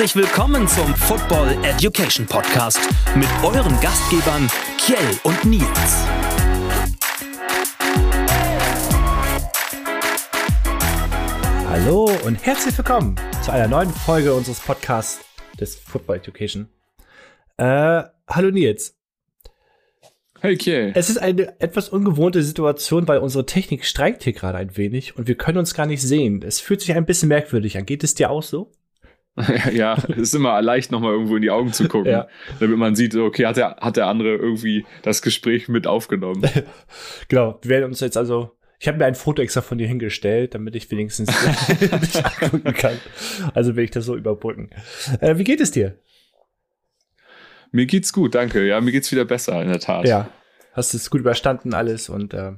Herzlich willkommen zum Football Education Podcast mit euren Gastgebern Kjell und Nils. Hallo und herzlich willkommen zu einer neuen Folge unseres Podcasts des Football Education. Äh, hallo Nils. Hey Kjell. Es ist eine etwas ungewohnte Situation, weil unsere Technik streikt hier gerade ein wenig und wir können uns gar nicht sehen. Es fühlt sich ein bisschen merkwürdig an. Geht es dir auch so? ja, es ist immer leicht, nochmal irgendwo in die Augen zu gucken, ja. damit man sieht, okay, hat der, hat der andere irgendwie das Gespräch mit aufgenommen. genau, wir werden uns jetzt also ich habe mir ein Foto extra von dir hingestellt, damit ich wenigstens dich angucken kann. Also will ich das so überbrücken. Äh, wie geht es dir? Mir geht's gut, danke. Ja, mir geht's wieder besser, in der Tat. Ja. Hast es gut überstanden alles und äh,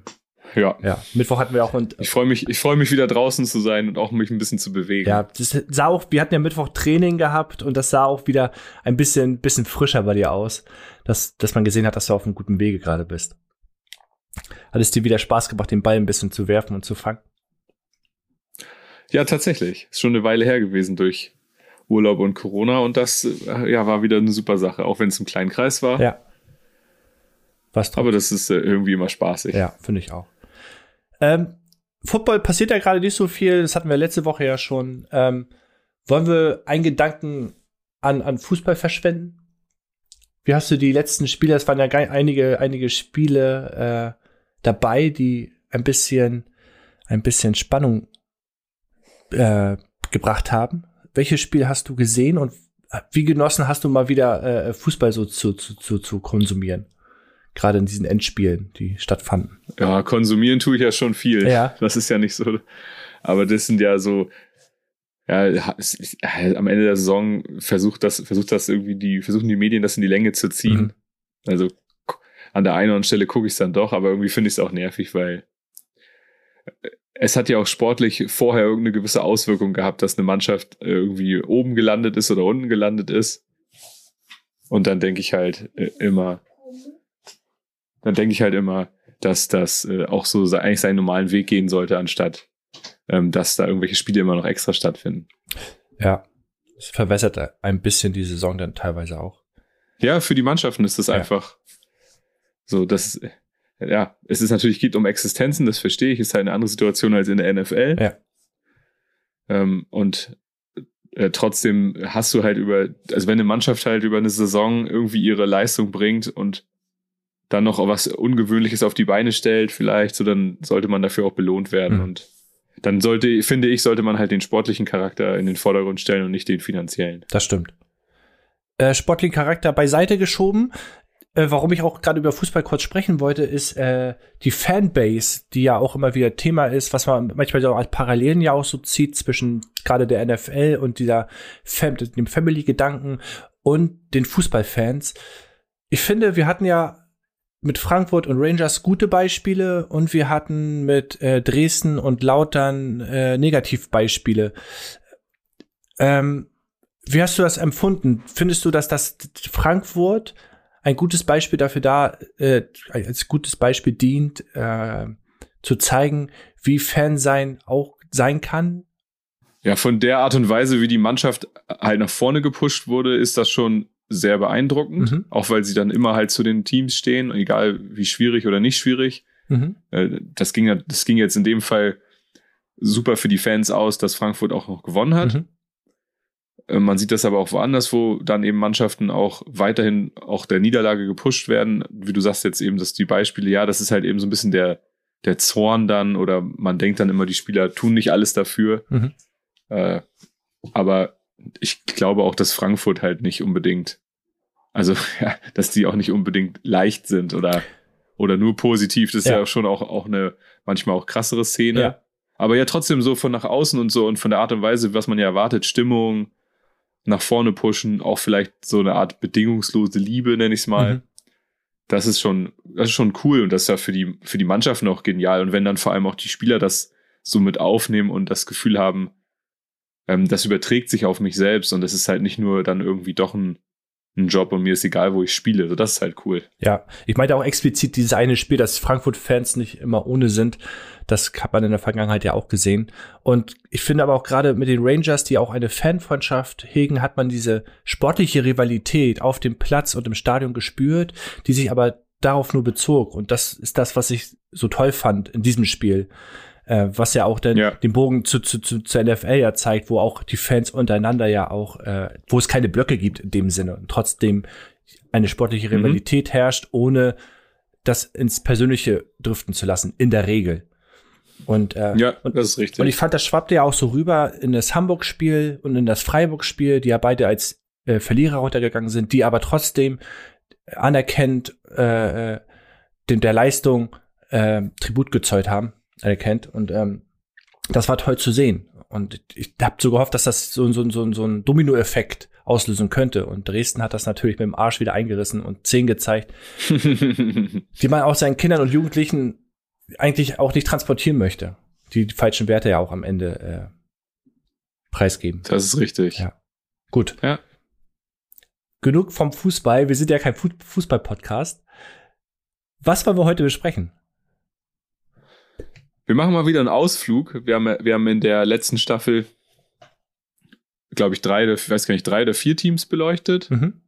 ja. Ja. Mittwoch hatten wir auch und ich freue mich, ich freue mich wieder draußen zu sein und auch mich ein bisschen zu bewegen. Ja, das sah auch, wir hatten ja Mittwoch Training gehabt und das sah auch wieder ein bisschen, bisschen frischer bei dir aus, dass, dass man gesehen hat, dass du auf einem guten Wege gerade bist. Hat es dir wieder Spaß gemacht, den Ball ein bisschen zu werfen und zu fangen? Ja, tatsächlich. Ist schon eine Weile her gewesen durch Urlaub und Corona und das ja, war wieder eine super Sache, auch wenn es im kleinen Kreis war. Ja. Was Aber das ist äh, irgendwie immer spaßig. Ja, finde ich auch. Ähm, Football passiert ja gerade nicht so viel, das hatten wir letzte Woche ja schon. Ähm, wollen wir einen Gedanken an, an Fußball verschwenden? Wie hast du die letzten Spiele, es waren ja einige, einige Spiele äh, dabei, die ein bisschen, ein bisschen Spannung äh, gebracht haben. Welches Spiel hast du gesehen und wie genossen hast du mal wieder äh, Fußball so zu, zu, zu, zu konsumieren? Gerade in diesen Endspielen, die stattfanden. Ja, konsumieren tue ich ja schon viel. Ja. Das ist ja nicht so. Aber das sind ja so, ja, am Ende der Saison versucht das, versucht das irgendwie die, versuchen die Medien das in die Länge zu ziehen. Mhm. Also an der einen oder anderen Stelle gucke ich es dann doch, aber irgendwie finde ich es auch nervig, weil äh, es hat ja auch sportlich vorher irgendeine gewisse Auswirkung gehabt, dass eine Mannschaft irgendwie oben gelandet ist oder unten gelandet ist. Und dann denke ich halt äh, immer, dann denke ich halt immer, dass das äh, auch so eigentlich seinen normalen Weg gehen sollte, anstatt ähm, dass da irgendwelche Spiele immer noch extra stattfinden. Ja, es verwässert ein bisschen die Saison dann teilweise auch. Ja, für die Mannschaften ist das ja. einfach so, das ja, es ist natürlich geht um Existenzen, das verstehe ich, ist halt eine andere Situation als in der NFL. Ja. Ähm, und äh, trotzdem hast du halt über, also wenn eine Mannschaft halt über eine Saison irgendwie ihre Leistung bringt und dann noch was Ungewöhnliches auf die Beine stellt, vielleicht, so dann sollte man dafür auch belohnt werden. Mhm. Und dann sollte, finde ich, sollte man halt den sportlichen Charakter in den Vordergrund stellen und nicht den finanziellen. Das stimmt. Äh, sportlichen Charakter beiseite geschoben. Äh, warum ich auch gerade über Fußball kurz sprechen wollte, ist äh, die Fanbase, die ja auch immer wieder Thema ist, was man manchmal so als Parallelen ja auch so zieht zwischen gerade der NFL und dieser Fam dem Family-Gedanken und den Fußballfans. Ich finde, wir hatten ja mit Frankfurt und Rangers gute Beispiele und wir hatten mit äh, Dresden und Lautern äh, Negativbeispiele. Ähm, wie hast du das empfunden? Findest du, dass das Frankfurt ein gutes Beispiel dafür da, äh, als gutes Beispiel dient, äh, zu zeigen, wie Fan sein auch sein kann? Ja, von der Art und Weise, wie die Mannschaft halt nach vorne gepusht wurde, ist das schon sehr beeindruckend, mhm. auch weil sie dann immer halt zu den Teams stehen, egal wie schwierig oder nicht schwierig. Mhm. Äh, das, ging, das ging jetzt in dem Fall super für die Fans aus, dass Frankfurt auch noch gewonnen hat. Mhm. Äh, man sieht das aber auch woanders, wo dann eben Mannschaften auch weiterhin auch der Niederlage gepusht werden. Wie du sagst jetzt eben, dass die Beispiele, ja, das ist halt eben so ein bisschen der, der Zorn dann oder man denkt dann immer, die Spieler tun nicht alles dafür. Mhm. Äh, aber ich glaube auch, dass Frankfurt halt nicht unbedingt, also ja, dass die auch nicht unbedingt leicht sind oder, oder nur positiv. Das ist ja, schon auch, auch eine manchmal auch krassere Szene. Ja. Aber ja, trotzdem so von nach außen und so und von der Art und Weise, was man ja erwartet, Stimmung, nach vorne pushen, auch vielleicht so eine Art bedingungslose Liebe, nenne ich es mal. Mhm. Das ist schon, das ist schon cool und das ist ja für die, für die Mannschaften auch genial. Und wenn dann vor allem auch die Spieler das so mit aufnehmen und das Gefühl haben, ähm, das überträgt sich auf mich selbst und das ist halt nicht nur dann irgendwie doch ein, einen Job und mir ist egal, wo ich spiele. So, das ist halt cool. Ja, ich meinte auch explizit dieses eine Spiel, dass Frankfurt-Fans nicht immer ohne sind. Das hat man in der Vergangenheit ja auch gesehen. Und ich finde aber auch gerade mit den Rangers, die auch eine Fanfreundschaft hegen, hat man diese sportliche Rivalität auf dem Platz und im Stadion gespürt, die sich aber darauf nur bezog. Und das ist das, was ich so toll fand in diesem Spiel äh, was ja auch den, ja. den Bogen zu, zu, zu, zur NFL ja zeigt, wo auch die Fans untereinander ja auch, äh, wo es keine Blöcke gibt in dem Sinne und trotzdem eine sportliche mhm. Rivalität mhm. herrscht, ohne das ins Persönliche driften zu lassen, in der Regel. Und, äh, ja, und, das ist richtig. Und ich fand, das schwappte ja auch so rüber in das Hamburg-Spiel und in das Freiburg-Spiel, die ja beide als äh, Verlierer runtergegangen sind, die aber trotzdem anerkennt äh, äh dem der Leistung äh, Tribut gezollt haben erkennt. Und ähm, das war toll zu sehen. Und ich habe so gehofft, dass das so, so, so, so ein Dominoeffekt auslösen könnte. Und Dresden hat das natürlich mit dem Arsch wieder eingerissen und zehn gezeigt, die man auch seinen Kindern und Jugendlichen eigentlich auch nicht transportieren möchte. Die, die falschen Werte ja auch am Ende äh, preisgeben. Das ist richtig. Ja. Gut. Ja. Genug vom Fußball. Wir sind ja kein Fußball-Podcast. Was wollen wir heute besprechen? Wir machen mal wieder einen Ausflug. Wir haben, wir haben in der letzten Staffel, glaube ich, drei, ich weiß gar nicht, drei oder vier Teams beleuchtet. Mhm.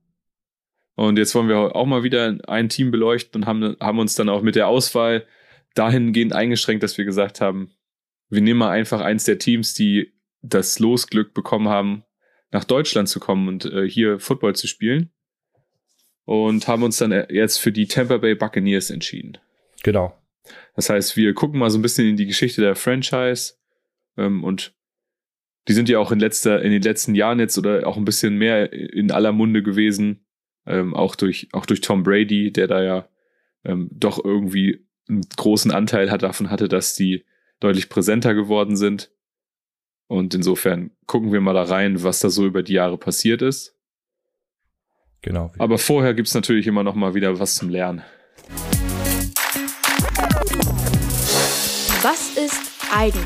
Und jetzt wollen wir auch mal wieder ein Team beleuchten und haben, haben uns dann auch mit der Auswahl dahingehend eingeschränkt, dass wir gesagt haben, wir nehmen mal einfach eins der Teams, die das Losglück bekommen haben, nach Deutschland zu kommen und äh, hier Football zu spielen. Und haben uns dann jetzt für die Tampa Bay Buccaneers entschieden. Genau. Das heißt, wir gucken mal so ein bisschen in die Geschichte der Franchise ähm, und die sind ja auch in, letzter, in den letzten Jahren jetzt oder auch ein bisschen mehr in aller Munde gewesen, ähm, auch, durch, auch durch Tom Brady, der da ja ähm, doch irgendwie einen großen Anteil hat, davon hatte, dass die deutlich präsenter geworden sind. Und insofern gucken wir mal da rein, was da so über die Jahre passiert ist. Genau. Aber vorher gibt's natürlich immer noch mal wieder was zum Lernen. Eigentlich?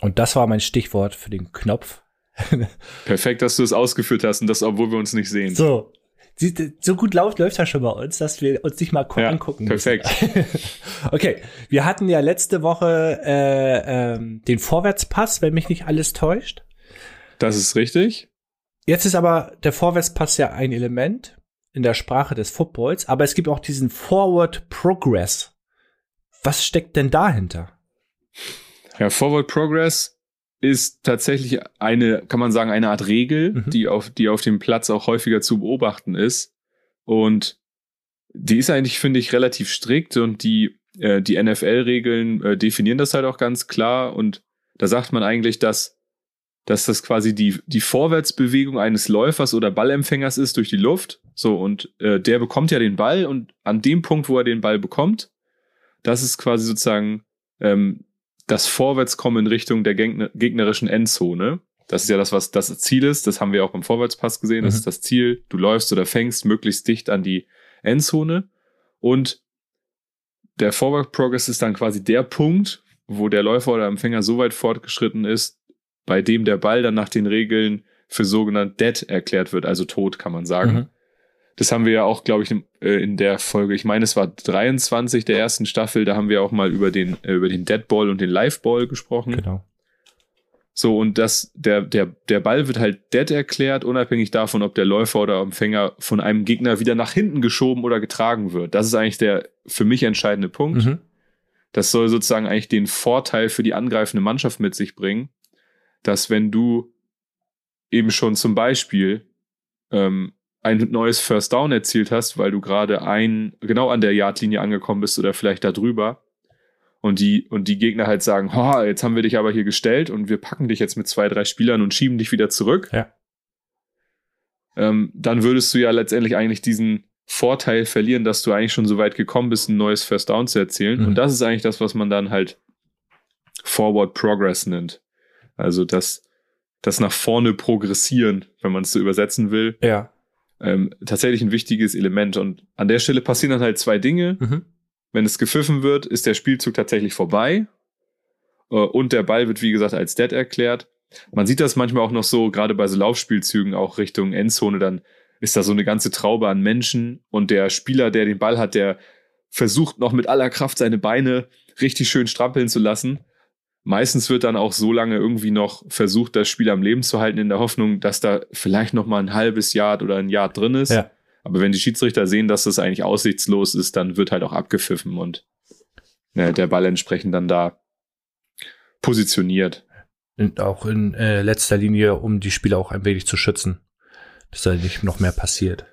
Und das war mein Stichwort für den Knopf. Perfekt, dass du es ausgeführt hast und das, obwohl wir uns nicht sehen. So. So gut läuft, läuft das schon bei uns, dass wir uns nicht mal ja, angucken. Perfekt. okay, wir hatten ja letzte Woche äh, ähm, den Vorwärtspass, wenn mich nicht alles täuscht. Das ist richtig. Jetzt ist aber der Vorwärtspass ja ein Element in der Sprache des Footballs, aber es gibt auch diesen Forward Progress. Was steckt denn dahinter? Ja, Forward Progress ist tatsächlich eine, kann man sagen, eine Art Regel, mhm. die auf, die auf dem Platz auch häufiger zu beobachten ist. Und die ist eigentlich, finde ich, relativ strikt und die, äh, die NFL-Regeln äh, definieren das halt auch ganz klar. Und da sagt man eigentlich, dass, dass das quasi die, die Vorwärtsbewegung eines Läufers oder Ballempfängers ist durch die Luft. So, und äh, der bekommt ja den Ball und an dem Punkt, wo er den Ball bekommt, das ist quasi sozusagen ähm, das Vorwärtskommen in Richtung der gegnerischen Endzone. Das ist ja das, was das Ziel ist. Das haben wir auch beim Vorwärtspass gesehen. Das mhm. ist das Ziel. Du läufst oder fängst möglichst dicht an die Endzone. Und der Forward Progress ist dann quasi der Punkt, wo der Läufer oder Empfänger so weit fortgeschritten ist, bei dem der Ball dann nach den Regeln für sogenannt dead erklärt wird, also tot, kann man sagen. Mhm. Das haben wir ja auch, glaube ich, äh, in der Folge, ich meine, es war 23 der ersten Staffel, da haben wir auch mal über den, äh, über den Dead Ball und den Live Ball gesprochen. Genau. So, und das, der, der, der Ball wird halt dead erklärt, unabhängig davon, ob der Läufer oder Empfänger von einem Gegner wieder nach hinten geschoben oder getragen wird. Das ist eigentlich der für mich entscheidende Punkt. Mhm. Das soll sozusagen eigentlich den Vorteil für die angreifende Mannschaft mit sich bringen, dass wenn du eben schon zum Beispiel ähm, ein neues First Down erzielt hast, weil du gerade ein, genau an der Yardlinie angekommen bist oder vielleicht da drüber. Und die, und die Gegner halt sagen, oh, jetzt haben wir dich aber hier gestellt und wir packen dich jetzt mit zwei, drei Spielern und schieben dich wieder zurück. Ja. Ähm, dann würdest du ja letztendlich eigentlich diesen Vorteil verlieren, dass du eigentlich schon so weit gekommen bist, ein neues First Down zu erzielen. Mhm. Und das ist eigentlich das, was man dann halt Forward Progress nennt. Also das, das nach vorne progressieren, wenn man es so übersetzen will. Ja ähm, tatsächlich ein wichtiges Element. Und an der Stelle passieren dann halt zwei Dinge. Mhm. Wenn es gepfiffen wird, ist der Spielzug tatsächlich vorbei. Äh, und der Ball wird, wie gesagt, als dead erklärt. Man sieht das manchmal auch noch so, gerade bei so Laufspielzügen, auch Richtung Endzone, dann ist da so eine ganze Traube an Menschen und der Spieler, der den Ball hat, der versucht noch mit aller Kraft seine Beine richtig schön strampeln zu lassen. Meistens wird dann auch so lange irgendwie noch versucht, das Spiel am Leben zu halten, in der Hoffnung, dass da vielleicht noch mal ein halbes Jahr oder ein Jahr drin ist. Ja. Aber wenn die Schiedsrichter sehen, dass das eigentlich aussichtslos ist, dann wird halt auch abgepfiffen und ja, der Ball entsprechend dann da positioniert. Und auch in äh, letzter Linie, um die Spieler auch ein wenig zu schützen, dass da nicht noch mehr passiert.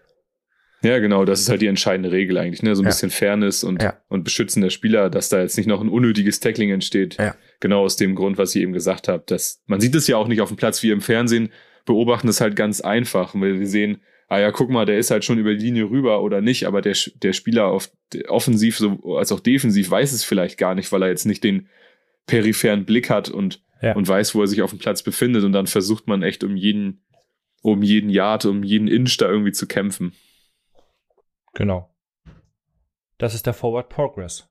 Ja, genau, das ist halt die entscheidende Regel eigentlich, ne? So ein ja. bisschen Fairness und, ja. und Beschützen der Spieler, dass da jetzt nicht noch ein unnötiges Tackling entsteht. Ja. Genau aus dem Grund, was ich eben gesagt habe. Dass, man sieht es ja auch nicht auf dem Platz wie im Fernsehen, beobachten es halt ganz einfach, weil wir sehen, ah ja, guck mal, der ist halt schon über die Linie rüber oder nicht, aber der, der Spieler auf offensiv so, als auch defensiv weiß es vielleicht gar nicht, weil er jetzt nicht den peripheren Blick hat und, ja. und weiß, wo er sich auf dem Platz befindet und dann versucht man echt um jeden, um jeden Yard, um jeden Inch da irgendwie zu kämpfen. Genau. Das ist der Forward Progress.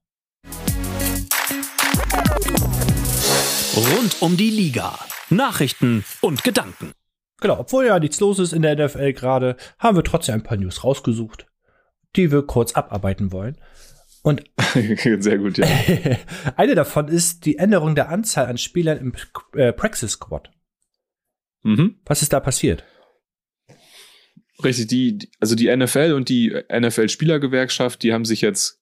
Rund um die Liga. Nachrichten und Gedanken. Genau, obwohl ja nichts los ist in der NFL gerade, haben wir trotzdem ein paar News rausgesucht, die wir kurz abarbeiten wollen. Und sehr gut, ja. eine davon ist die Änderung der Anzahl an Spielern im äh, Praxis Squad. Mhm. Was ist da passiert? Richtig, die, also die NFL und die NFL-Spielergewerkschaft, die haben sich jetzt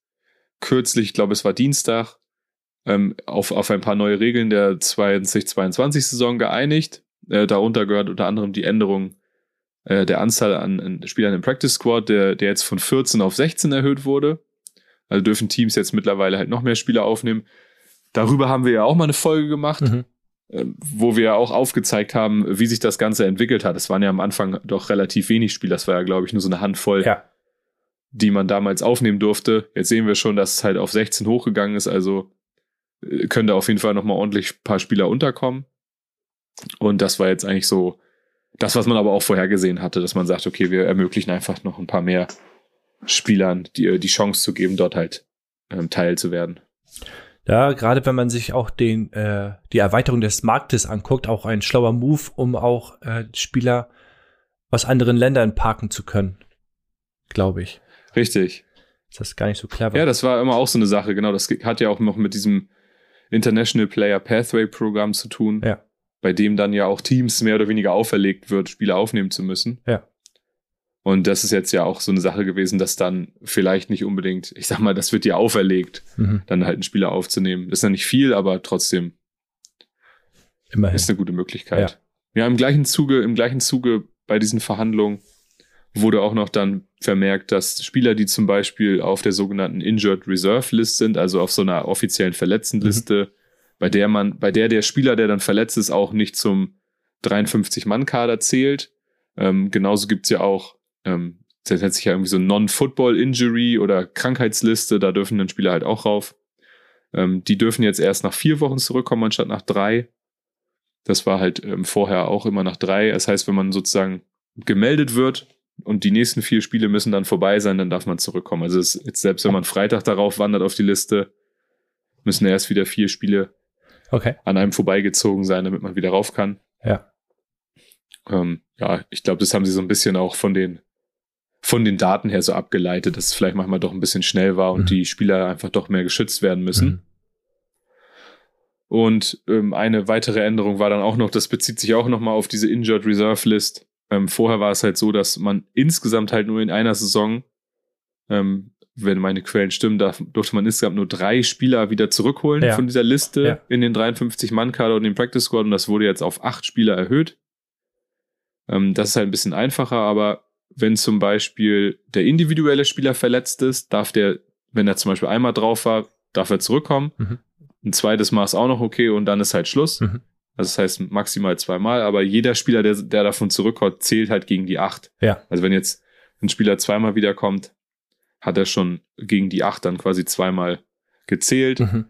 kürzlich, ich glaube, es war Dienstag, ähm, auf, auf ein paar neue Regeln der 2022-Saison geeinigt. Äh, darunter gehört unter anderem die Änderung äh, der Anzahl an, an Spielern im Practice Squad, der, der jetzt von 14 auf 16 erhöht wurde. Also dürfen Teams jetzt mittlerweile halt noch mehr Spieler aufnehmen. Darüber haben wir ja auch mal eine Folge gemacht. Mhm. Ähm, wo wir auch aufgezeigt haben, wie sich das Ganze entwickelt hat. Es waren ja am Anfang doch relativ wenig Spieler. Das war ja, glaube ich, nur so eine Handvoll, ja. die man damals aufnehmen durfte. Jetzt sehen wir schon, dass es halt auf 16 hochgegangen ist. Also äh, können da auf jeden Fall nochmal ordentlich ein paar Spieler unterkommen. Und das war jetzt eigentlich so das, was man aber auch vorhergesehen hatte, dass man sagt, okay, wir ermöglichen einfach noch ein paar mehr Spielern die, die Chance zu geben, dort halt ähm, Teil zu werden. Ja, gerade wenn man sich auch den, äh, die Erweiterung des Marktes anguckt, auch ein schlauer Move, um auch äh, Spieler aus anderen Ländern parken zu können. Glaube ich. Richtig. Ist das gar nicht so clever. Ja, das war immer auch so eine Sache, genau. Das hat ja auch noch mit diesem International Player Pathway Programm zu tun. Ja. Bei dem dann ja auch Teams mehr oder weniger auferlegt wird, Spiele aufnehmen zu müssen. Ja. Und das ist jetzt ja auch so eine Sache gewesen, dass dann vielleicht nicht unbedingt, ich sag mal, das wird dir auferlegt, mhm. dann halt einen Spieler aufzunehmen. Das ist ja nicht viel, aber trotzdem Immerhin. ist eine gute Möglichkeit. Ja. ja, im gleichen Zuge, im gleichen Zuge bei diesen Verhandlungen wurde auch noch dann vermerkt, dass Spieler, die zum Beispiel auf der sogenannten Injured Reserve List sind, also auf so einer offiziellen Verletztenliste, mhm. bei der man, bei der der Spieler, der dann verletzt ist, auch nicht zum 53-Mann-Kader zählt. Ähm, genauso gibt's ja auch ähm, das nennt sich ja irgendwie so Non-Football-Injury oder Krankheitsliste, da dürfen dann Spieler halt auch rauf. Ähm, die dürfen jetzt erst nach vier Wochen zurückkommen, anstatt nach drei. Das war halt ähm, vorher auch immer nach drei. Das heißt, wenn man sozusagen gemeldet wird und die nächsten vier Spiele müssen dann vorbei sein, dann darf man zurückkommen. Also es, jetzt selbst wenn man Freitag darauf wandert auf die Liste, müssen erst wieder vier Spiele okay. an einem vorbeigezogen sein, damit man wieder rauf kann. Ja. Ähm, ja, ich glaube, das haben sie so ein bisschen auch von den von den Daten her so abgeleitet, dass es vielleicht manchmal doch ein bisschen schnell war und mhm. die Spieler einfach doch mehr geschützt werden müssen. Mhm. Und ähm, eine weitere Änderung war dann auch noch, das bezieht sich auch nochmal auf diese Injured Reserve List. Ähm, vorher war es halt so, dass man insgesamt halt nur in einer Saison, ähm, wenn meine Quellen stimmen, da durfte man insgesamt nur drei Spieler wieder zurückholen ja. von dieser Liste ja. in den 53-Mann-Kader und den Practice Squad und das wurde jetzt auf acht Spieler erhöht. Ähm, das ist halt ein bisschen einfacher, aber wenn zum Beispiel der individuelle Spieler verletzt ist, darf der, wenn er zum Beispiel einmal drauf war, darf er zurückkommen. Mhm. Ein zweites Mal ist auch noch okay und dann ist halt Schluss. Mhm. Also das heißt maximal zweimal, aber jeder Spieler, der, der davon zurückkommt, zählt halt gegen die acht. Ja. Also wenn jetzt ein Spieler zweimal wiederkommt, hat er schon gegen die acht dann quasi zweimal gezählt. Mhm.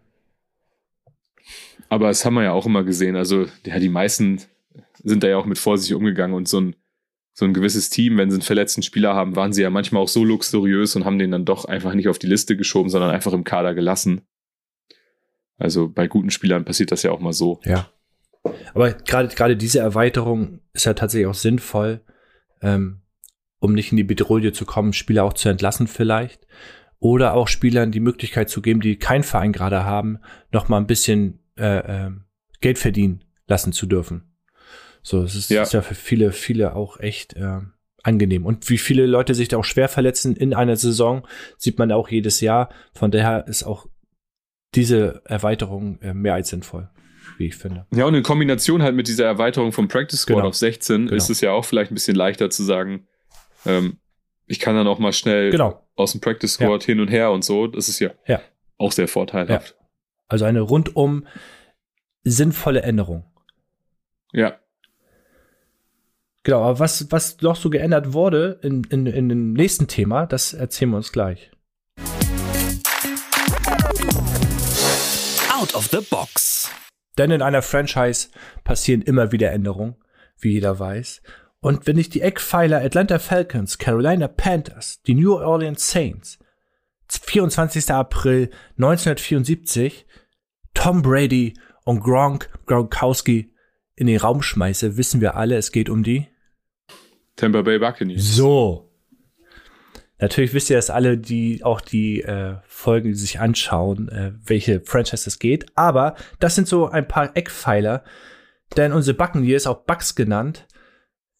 Aber das haben wir ja auch immer gesehen. Also ja, die meisten sind da ja auch mit Vorsicht umgegangen und so ein so ein gewisses Team, wenn sie einen verletzten Spieler haben, waren sie ja manchmal auch so luxuriös und haben den dann doch einfach nicht auf die Liste geschoben, sondern einfach im Kader gelassen. Also bei guten Spielern passiert das ja auch mal so. Ja. Aber gerade gerade diese Erweiterung ist ja tatsächlich auch sinnvoll, ähm, um nicht in die Bedrohung zu kommen, Spieler auch zu entlassen vielleicht. Oder auch Spielern die Möglichkeit zu geben, die keinen Verein gerade haben, noch mal ein bisschen äh, äh, Geld verdienen lassen zu dürfen. So, es ist ja. ist ja für viele, viele auch echt äh, angenehm. Und wie viele Leute sich da auch schwer verletzen in einer Saison, sieht man auch jedes Jahr. Von daher ist auch diese Erweiterung äh, mehr als sinnvoll, wie ich finde. Ja, und in Kombination halt mit dieser Erweiterung vom Practice Squad genau. auf 16 genau. ist es ja auch vielleicht ein bisschen leichter zu sagen, ähm, ich kann dann auch mal schnell genau. aus dem Practice Squad ja. hin und her und so. Das ist ja, ja. auch sehr vorteilhaft. Ja. Also eine rundum sinnvolle Änderung. Ja. Genau, aber was, was noch so geändert wurde in, in, in dem nächsten Thema, das erzählen wir uns gleich. Out of the box. Denn in einer Franchise passieren immer wieder Änderungen, wie jeder weiß. Und wenn ich die Eckpfeiler Atlanta Falcons, Carolina Panthers, die New Orleans Saints, 24. April 1974, Tom Brady und Gronk Gronkowski in den Raum schmeiße, wissen wir alle, es geht um die Tampa Bay Buccaneers. So. Natürlich wisst ihr das alle, die auch die äh, Folgen sich anschauen, äh, welche Franchise es geht. Aber das sind so ein paar Eckpfeiler, denn unsere Buccaneers, auch Bucks genannt,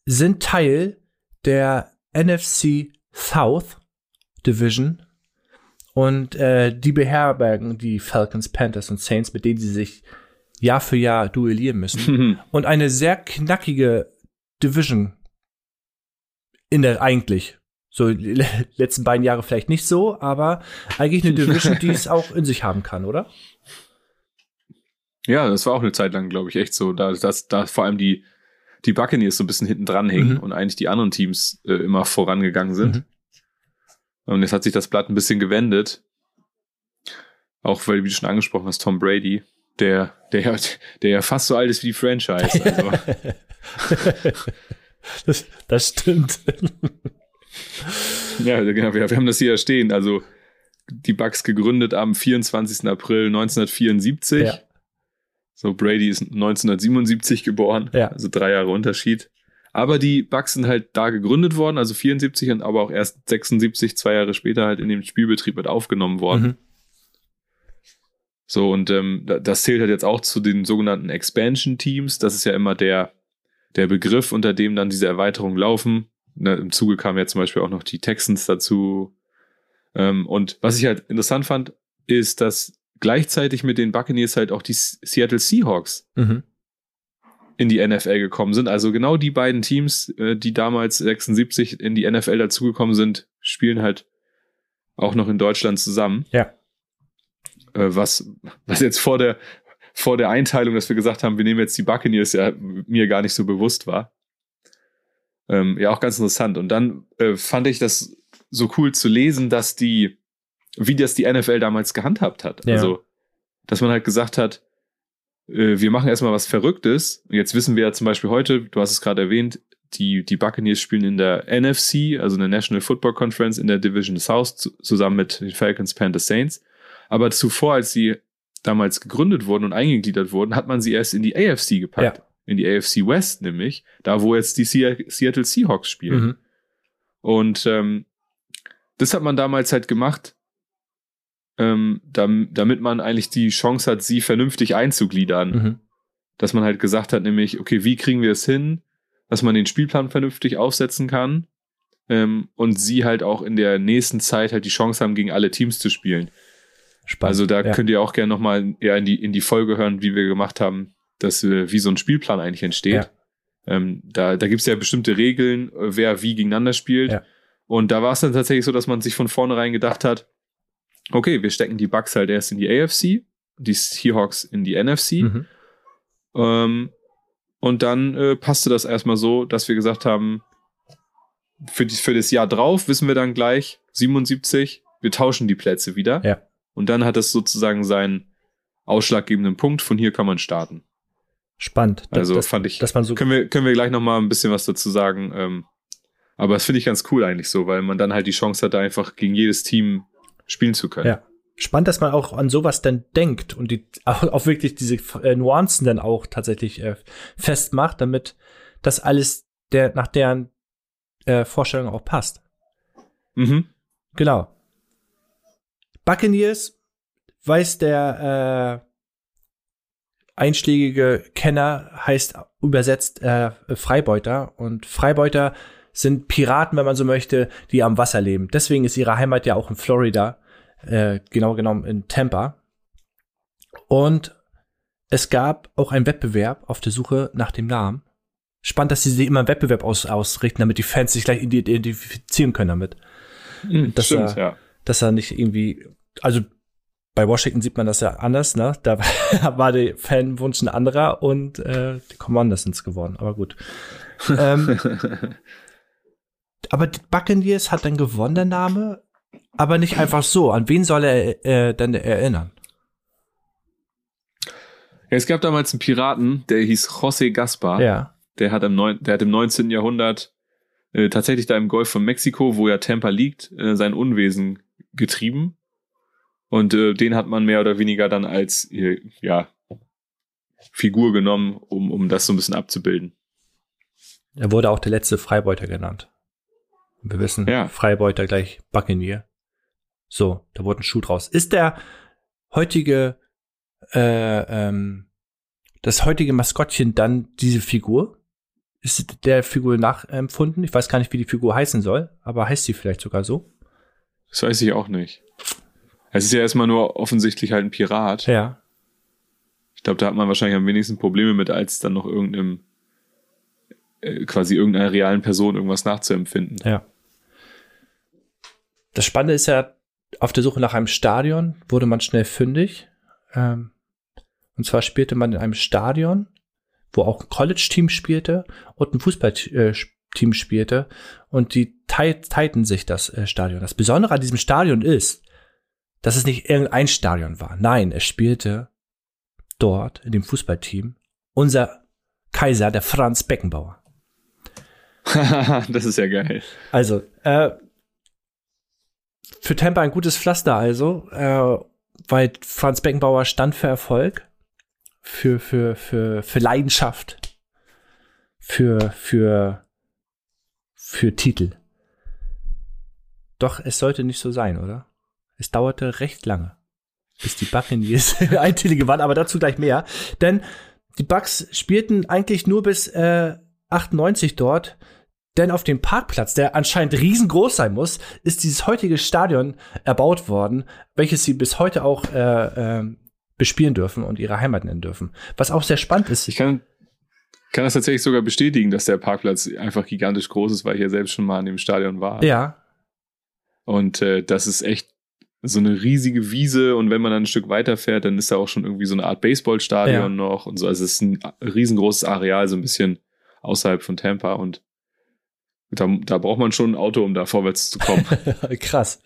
sind Teil der NFC South Division und äh, die beherbergen die Falcons, Panthers und Saints, mit denen sie sich Jahr für Jahr duellieren müssen. und eine sehr knackige Division in der eigentlich. So die letzten beiden Jahre vielleicht nicht so, aber eigentlich eine Division, die es auch in sich haben kann, oder? Ja, das war auch eine Zeit lang, glaube ich, echt so, da, dass da vor allem die die Buccaneers so ein bisschen hinten dran hängen mhm. und eigentlich die anderen Teams äh, immer vorangegangen sind. Mhm. Und jetzt hat sich das Blatt ein bisschen gewendet. Auch weil, wie du schon angesprochen hast, Tom Brady, der, der, der ja fast so alt ist wie die Franchise. Also. das, das stimmt. Ja, genau, wir, wir haben das hier stehen. Also die Bucks gegründet am 24. April 1974. Ja. So, Brady ist 1977 geboren, ja. also drei Jahre Unterschied. Aber die Bucks sind halt da gegründet worden, also 74 und aber auch erst 76, zwei Jahre später halt in den Spielbetrieb mit aufgenommen worden. Mhm. So, und ähm, das zählt halt jetzt auch zu den sogenannten Expansion Teams. Das ist ja immer der, der Begriff, unter dem dann diese Erweiterungen laufen. Ne, Im Zuge kamen ja zum Beispiel auch noch die Texans dazu. Ähm, und was ich halt interessant fand, ist, dass gleichzeitig mit den Buccaneers halt auch die Seattle Seahawks mhm. in die NFL gekommen sind. Also genau die beiden Teams, äh, die damals 76 in die NFL dazugekommen sind, spielen halt auch noch in Deutschland zusammen. Ja. Äh, was, was jetzt vor der, vor der Einteilung, dass wir gesagt haben, wir nehmen jetzt die Buccaneers, ja mir gar nicht so bewusst war. Ähm, ja, auch ganz interessant. Und dann äh, fand ich das so cool zu lesen, dass die wie das die NFL damals gehandhabt hat. Ja. Also, dass man halt gesagt hat, äh, wir machen erstmal was Verrücktes. Und jetzt wissen wir ja zum Beispiel heute, du hast es gerade erwähnt, die, die Buccaneers spielen in der NFC, also in der National Football Conference in der Division South, zu, zusammen mit den Falcons, Panthers, Saints. Aber zuvor, als sie damals gegründet wurden und eingegliedert wurden, hat man sie erst in die AFC gepackt. Ja. In die AFC West nämlich, da wo jetzt die Seattle Seahawks spielen. Mhm. Und ähm, das hat man damals halt gemacht, ähm, damit man eigentlich die Chance hat, sie vernünftig einzugliedern. Mhm. Dass man halt gesagt hat, nämlich, okay, wie kriegen wir es hin, dass man den Spielplan vernünftig aufsetzen kann ähm, und sie halt auch in der nächsten Zeit halt die Chance haben, gegen alle Teams zu spielen. Spannend, also da ja. könnt ihr auch gerne nochmal eher in die, in die Folge hören, wie wir gemacht haben, dass äh, wie so ein Spielplan eigentlich entsteht. Ja. Ähm, da da gibt es ja bestimmte Regeln, äh, wer wie gegeneinander spielt. Ja. Und da war es dann tatsächlich so, dass man sich von vornherein gedacht hat, okay, wir stecken die Bucks halt erst in die AFC, die Seahawks in die NFC. Mhm. Ähm, und dann äh, passte das erstmal so, dass wir gesagt haben, für, die, für das Jahr drauf wissen wir dann gleich, 77, wir tauschen die Plätze wieder. Ja. Und dann hat es sozusagen seinen ausschlaggebenden Punkt, von hier kann man starten. Spannend. Also das, fand ich, dass man so können wir, können wir gleich nochmal ein bisschen was dazu sagen. Ähm, aber das finde ich ganz cool eigentlich so, weil man dann halt die Chance hat, einfach gegen jedes Team spielen zu können. Ja. Spannend, dass man auch an sowas dann denkt und die auch, auch wirklich diese äh, Nuancen dann auch tatsächlich äh, festmacht, damit das alles der nach deren äh, Vorstellung auch passt. Mhm. Genau. Buccaneers weiß der äh, einschlägige Kenner, heißt übersetzt äh, Freibeuter. Und Freibeuter sind Piraten, wenn man so möchte, die am Wasser leben. Deswegen ist ihre Heimat ja auch in Florida, äh, genau genommen in Tampa. Und es gab auch einen Wettbewerb auf der Suche nach dem Namen. Spannend, dass sie sich immer einen Wettbewerb aus, ausrichten, damit die Fans sich gleich identifizieren können damit. Mhm, dass stimmt, er, ja. Dass er nicht irgendwie, also bei Washington sieht man das ja anders, ne? Da war der Fanwunsch ein anderer und äh, die Commanders sind es geworden, aber gut. ähm, aber Buccaneers hat dann gewonnen, der Name, aber nicht einfach so. An wen soll er äh, dann erinnern? Ja, es gab damals einen Piraten, der hieß José Gaspar. Ja. Der hat im, neun, der hat im 19. Jahrhundert äh, tatsächlich da im Golf von Mexiko, wo ja Tampa liegt, äh, sein Unwesen getrieben. Und äh, den hat man mehr oder weniger dann als äh, ja, Figur genommen, um, um das so ein bisschen abzubilden. Er wurde auch der letzte Freibeuter genannt. Und wir wissen, ja. Freibeuter gleich Buccaneer. So, da wurde ein Schuh draus. Ist der heutige, äh, ähm, das heutige Maskottchen dann diese Figur? Ist der Figur nachempfunden? Ich weiß gar nicht, wie die Figur heißen soll, aber heißt sie vielleicht sogar so? Das weiß ich auch nicht. Es ist ja erstmal nur offensichtlich halt ein Pirat. Ja. Ich glaube, da hat man wahrscheinlich am wenigsten Probleme mit, als dann noch irgendeinem, äh, quasi irgendeiner realen Person irgendwas nachzuempfinden. Ja. Das Spannende ist ja, auf der Suche nach einem Stadion wurde man schnell fündig. Ähm, und zwar spielte man in einem Stadion, wo auch ein College-Team spielte und ein Fußballteam spielte. Und die teilten sich das äh, Stadion. Das Besondere an diesem Stadion ist, dass es nicht irgendein Stadion war. Nein, es spielte dort in dem Fußballteam unser Kaiser, der Franz Beckenbauer. das ist ja geil. Also, äh, für Tampa ein gutes Pflaster also, äh, weil Franz Beckenbauer stand für Erfolg, für, für, für, für Leidenschaft, für, für, für Titel. Doch es sollte nicht so sein, oder? Es dauerte recht lange, bis die Buccaneers ein Titel gewannen, aber dazu gleich mehr. Denn die Bucks spielten eigentlich nur bis äh, 98 dort. Denn auf dem Parkplatz, der anscheinend riesengroß sein muss, ist dieses heutige Stadion erbaut worden, welches sie bis heute auch äh, äh, bespielen dürfen und ihre Heimat nennen dürfen. Was auch sehr spannend ist. Ich kann, kann das tatsächlich sogar bestätigen, dass der Parkplatz einfach gigantisch groß ist, weil ich ja selbst schon mal in dem Stadion war. Ja. Und äh, das ist echt so eine riesige Wiese und wenn man dann ein Stück weiter fährt, dann ist da auch schon irgendwie so eine Art Baseballstadion ja. noch und so. Also es ist ein riesengroßes Areal, so ein bisschen außerhalb von Tampa und da, da braucht man schon ein Auto, um da vorwärts zu kommen. Krass.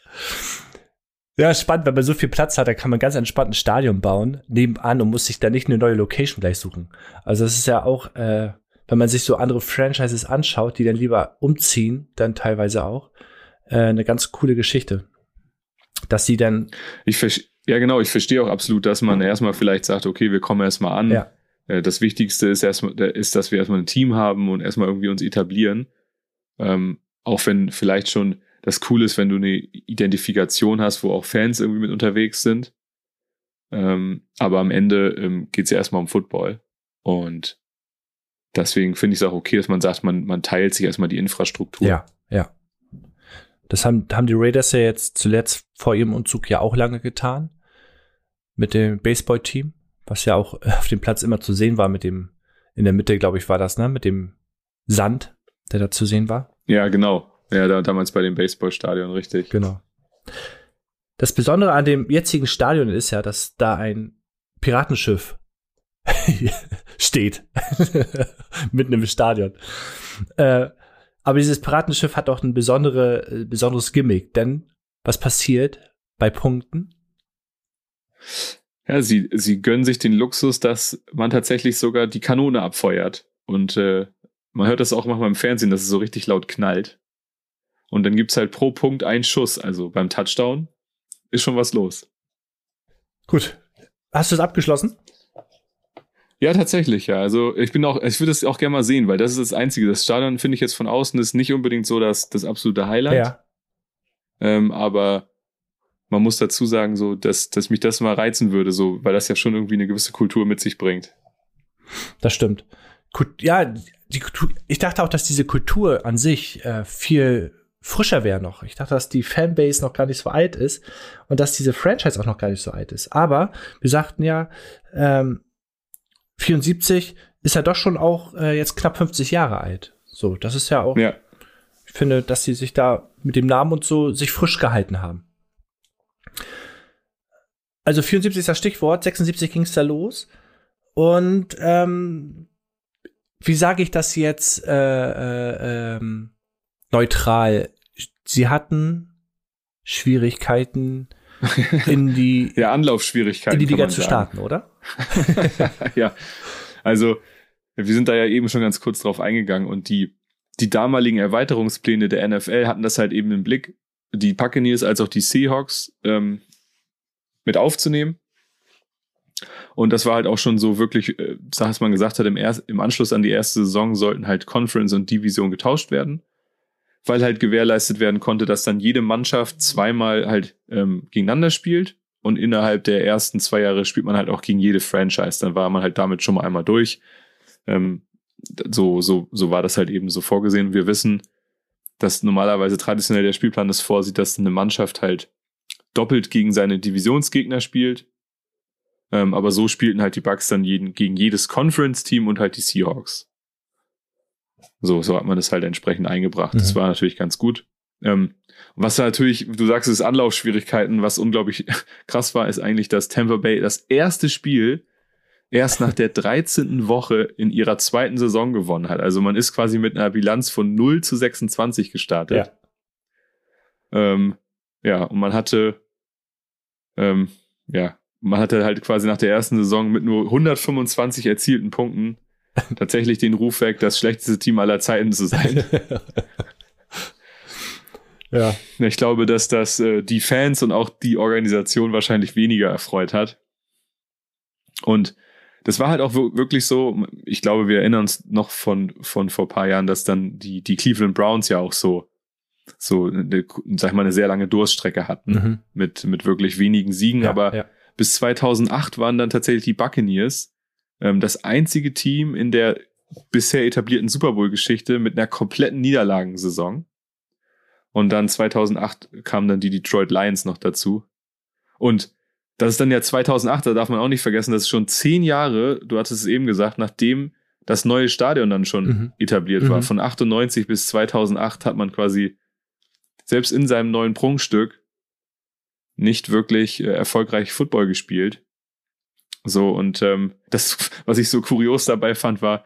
Ja, spannend, wenn man so viel Platz hat, dann kann man ganz entspannt ein Stadion bauen, nebenan und muss sich da nicht eine neue Location gleich suchen. Also es ist ja auch, äh, wenn man sich so andere Franchises anschaut, die dann lieber umziehen, dann teilweise auch, äh, eine ganz coole Geschichte. Dass sie dann. Ich ja, genau, ich verstehe auch absolut, dass man erstmal vielleicht sagt, okay, wir kommen erstmal an. Ja. Äh, das Wichtigste ist erstmal, ist, dass wir erstmal ein Team haben und erstmal irgendwie uns etablieren. Ähm, auch wenn vielleicht schon das cool ist, wenn du eine Identifikation hast, wo auch Fans irgendwie mit unterwegs sind. Ähm, aber am Ende ähm, geht es ja erstmal um Football. Und deswegen finde ich es auch okay, dass man sagt, man, man teilt sich erstmal die Infrastruktur. Ja, ja. Das haben, haben die Raiders ja jetzt zuletzt vor ihrem Umzug ja auch lange getan. Mit dem Baseball-Team, was ja auch auf dem Platz immer zu sehen war, mit dem, in der Mitte, glaube ich, war das, ne? Mit dem Sand, der da zu sehen war. Ja, genau. Ja, da, damals bei dem Baseballstadion, richtig. Genau. Das Besondere an dem jetzigen Stadion ist ja, dass da ein Piratenschiff steht. Mitten im Stadion. Äh, aber dieses Piratenschiff hat auch ein besondere, äh, besonderes Gimmick, denn was passiert bei Punkten? Ja, sie, sie gönnen sich den Luxus, dass man tatsächlich sogar die Kanone abfeuert. Und äh, man hört das auch manchmal im Fernsehen, dass es so richtig laut knallt. Und dann gibt es halt pro Punkt einen Schuss. Also beim Touchdown ist schon was los. Gut. Hast du es abgeschlossen? Ja, tatsächlich, ja. Also ich bin auch, ich würde das auch gerne mal sehen, weil das ist das Einzige. Das Stadion finde ich jetzt von außen ist nicht unbedingt so das, das absolute Highlight. Ja. Ähm, aber man muss dazu sagen, so, dass, dass mich das mal reizen würde, so, weil das ja schon irgendwie eine gewisse Kultur mit sich bringt. Das stimmt. Ja, die Kultur, ich dachte auch, dass diese Kultur an sich äh, viel frischer wäre noch. Ich dachte, dass die Fanbase noch gar nicht so alt ist und dass diese Franchise auch noch gar nicht so alt ist. Aber wir sagten ja, ähm, 74 ist ja doch schon auch äh, jetzt knapp 50 Jahre alt. So, das ist ja auch. Ja. Ich finde, dass sie sich da mit dem Namen und so sich frisch gehalten haben. Also 74 ist das Stichwort, 76 ging es da los. Und ähm, wie sage ich das jetzt äh, äh, ähm, neutral? Sie hatten Schwierigkeiten in die ja, Anlaufschwierigkeiten in die Liga zu starten, oder? ja, also wir sind da ja eben schon ganz kurz drauf eingegangen und die die damaligen Erweiterungspläne der NFL hatten das halt eben im Blick, die Buccaneers als auch die Seahawks ähm, mit aufzunehmen. Und das war halt auch schon so wirklich, äh, was man gesagt hat, im, erst, im Anschluss an die erste Saison sollten halt Conference und Division getauscht werden weil halt gewährleistet werden konnte, dass dann jede Mannschaft zweimal halt ähm, gegeneinander spielt und innerhalb der ersten zwei Jahre spielt man halt auch gegen jede Franchise. Dann war man halt damit schon mal einmal durch. Ähm, so, so, so war das halt eben so vorgesehen. Wir wissen, dass normalerweise traditionell der Spielplan das vorsieht, dass eine Mannschaft halt doppelt gegen seine Divisionsgegner spielt. Ähm, aber so spielten halt die Bucks dann jeden, gegen jedes Conference-Team und halt die Seahawks. So, so hat man das halt entsprechend eingebracht. Mhm. Das war natürlich ganz gut. Ähm, was natürlich, du sagst es, Anlaufschwierigkeiten, was unglaublich krass war, ist eigentlich, dass Tampa Bay das erste Spiel erst nach der 13. Woche in ihrer zweiten Saison gewonnen hat. Also man ist quasi mit einer Bilanz von 0 zu 26 gestartet. Ja, ähm, ja und man hatte, ähm, ja, man hatte halt quasi nach der ersten Saison mit nur 125 erzielten Punkten tatsächlich den Ruf weg, das schlechteste Team aller Zeiten zu sein. ja. Ich glaube, dass das äh, die Fans und auch die Organisation wahrscheinlich weniger erfreut hat. Und das war halt auch wirklich so, ich glaube, wir erinnern uns noch von, von vor paar Jahren, dass dann die, die Cleveland Browns ja auch so, so, eine, sag ich mal, eine sehr lange Durststrecke hatten mhm. mit, mit wirklich wenigen Siegen. Ja, aber ja. bis 2008 waren dann tatsächlich die Buccaneers ähm, das einzige Team in der bisher etablierten Super Bowl-Geschichte mit einer kompletten Niederlagensaison. Und dann 2008 kamen dann die Detroit Lions noch dazu. Und das ist dann ja 2008, da darf man auch nicht vergessen, das ist schon zehn Jahre, du hattest es eben gesagt, nachdem das neue Stadion dann schon mhm. etabliert mhm. war. Von 98 bis 2008 hat man quasi selbst in seinem neuen Prunkstück nicht wirklich äh, erfolgreich Football gespielt. So, und ähm, das, was ich so kurios dabei fand, war,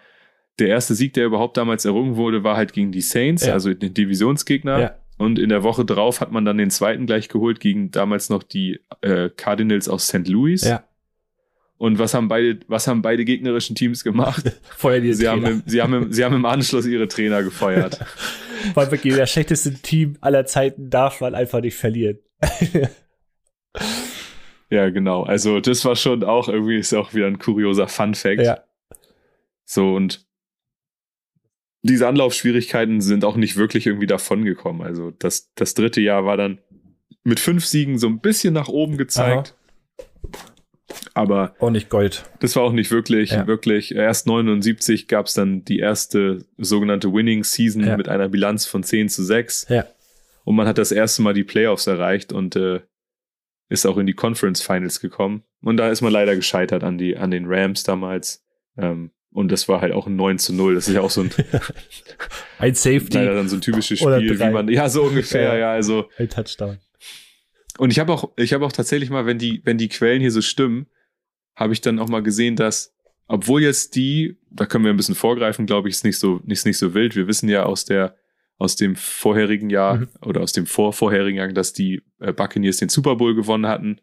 der erste Sieg, der überhaupt damals errungen wurde, war halt gegen die Saints, ja. also den Divisionsgegner. Ja. Und in der Woche drauf hat man dann den zweiten gleich geholt gegen damals noch die äh, Cardinals aus St. Louis. Ja. Und was haben beide, was haben beide gegnerischen Teams gemacht? Feuer die sie haben, im, sie, haben im, sie haben im Anschluss ihre Trainer gefeuert. Weil wirklich das schlechteste Team aller Zeiten darf man einfach nicht verlieren. Ja, genau. Also das war schon auch irgendwie ist auch wieder ein kurioser Fun Fact. Ja. So und diese Anlaufschwierigkeiten sind auch nicht wirklich irgendwie davongekommen. Also das, das dritte Jahr war dann mit fünf Siegen so ein bisschen nach oben gezeigt. Aha. Aber auch nicht Gold. Das war auch nicht wirklich, ja. wirklich. Erst 79 gab es dann die erste sogenannte Winning Season ja. mit einer Bilanz von 10 zu 6. Ja. Und man hat das erste Mal die Playoffs erreicht und äh, ist auch in die Conference Finals gekommen. Und da ist man leider gescheitert an, die, an den Rams damals. Ähm, und das war halt auch ein 9 zu 0. Das ist ja auch so ein, ein Safety. Leider dann so ein typisches Spiel, wie man, ja, so ungefähr, ja, ja also. Ein Touchdown. Und ich habe auch, ich habe auch tatsächlich mal, wenn die, wenn die Quellen hier so stimmen, habe ich dann auch mal gesehen, dass, obwohl jetzt die, da können wir ein bisschen vorgreifen, glaube ich, ist nicht so, ist nicht so wild. Wir wissen ja aus der, aus dem vorherigen Jahr mhm. oder aus dem vorvorherigen Jahr, dass die äh, Buccaneers den Super Bowl gewonnen hatten.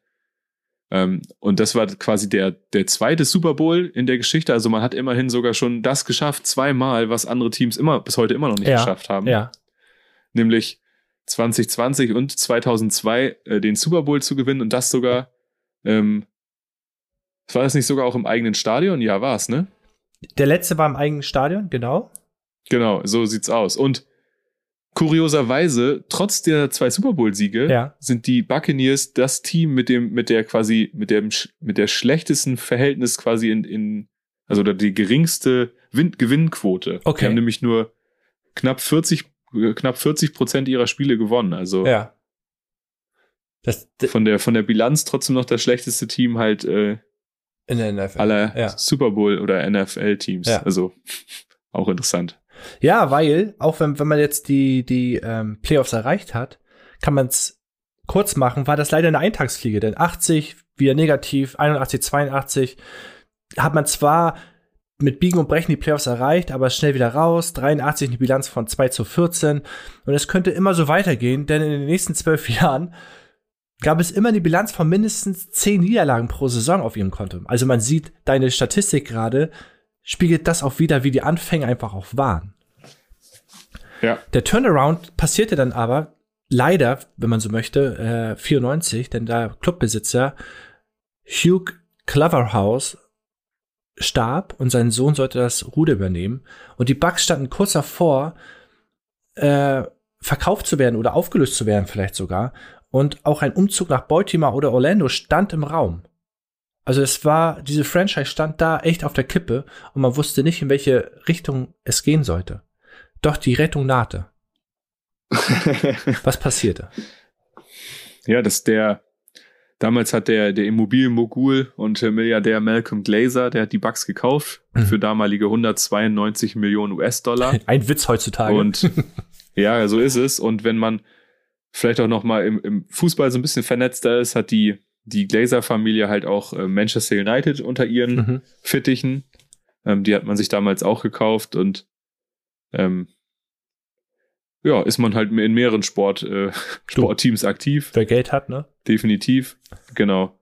Ähm, und das war quasi der, der zweite Super Bowl in der Geschichte. Also man hat immerhin sogar schon das geschafft, zweimal, was andere Teams immer bis heute immer noch nicht ja. geschafft haben. Ja. Nämlich 2020 und 2002 äh, den Super Bowl zu gewinnen und das sogar ähm, War das nicht sogar auch im eigenen Stadion? Ja, war es, ne? Der letzte war im eigenen Stadion, genau. Genau, so sieht's aus. Und kurioserweise, trotz der zwei Super Bowl-Siege, ja. sind die Buccaneers das Team mit dem, mit der quasi, mit dem, mit der schlechtesten Verhältnis quasi in, in also die geringste Win Gewinnquote. Okay. Die haben nämlich nur knapp 40, knapp 40 Prozent ihrer Spiele gewonnen. Also ja. Das, von der von der Bilanz trotzdem noch das schlechteste Team halt äh, in der NFL. aller ja. Super Bowl oder NFL Teams. Ja. Also auch interessant. Ja, weil auch wenn wenn man jetzt die die ähm, Playoffs erreicht hat, kann man es kurz machen. War das leider eine Eintagsfliege, denn 80 wieder negativ, 81, 82 hat man zwar mit Biegen und Brechen die Playoffs erreicht, aber schnell wieder raus. 83 eine Bilanz von 2 zu 14. Und es könnte immer so weitergehen, denn in den nächsten zwölf Jahren gab es immer eine Bilanz von mindestens 10 Niederlagen pro Saison auf ihrem Konto. Also man sieht, deine Statistik gerade spiegelt das auch wieder, wie die Anfänge einfach auch waren. Ja. Der Turnaround passierte dann aber leider, wenn man so möchte, äh, 94, denn der Clubbesitzer Hugh Cloverhouse starb und sein Sohn sollte das Ruder übernehmen. Und die Bucks standen kurz davor, äh, verkauft zu werden oder aufgelöst zu werden, vielleicht sogar. Und auch ein Umzug nach Baltimore oder Orlando stand im Raum. Also es war, diese Franchise stand da echt auf der Kippe und man wusste nicht, in welche Richtung es gehen sollte. Doch die Rettung nahte. Was passierte? Ja, dass der, damals hat der, der Immobilienmogul und Milliardär Malcolm Glazer, der hat die Bucks gekauft Mhm. für damalige 192 Millionen US-Dollar. Ein Witz heutzutage. Und ja, so ist es. Und wenn man vielleicht auch noch mal im, im Fußball so ein bisschen vernetzter ist, hat die, die Glazer-Familie halt auch äh, Manchester United unter ihren mhm. Fittichen. Ähm, die hat man sich damals auch gekauft und ähm, ja, ist man halt in mehreren Sport, äh, Sportteams aktiv. Wer Geld hat, ne? Definitiv. Genau.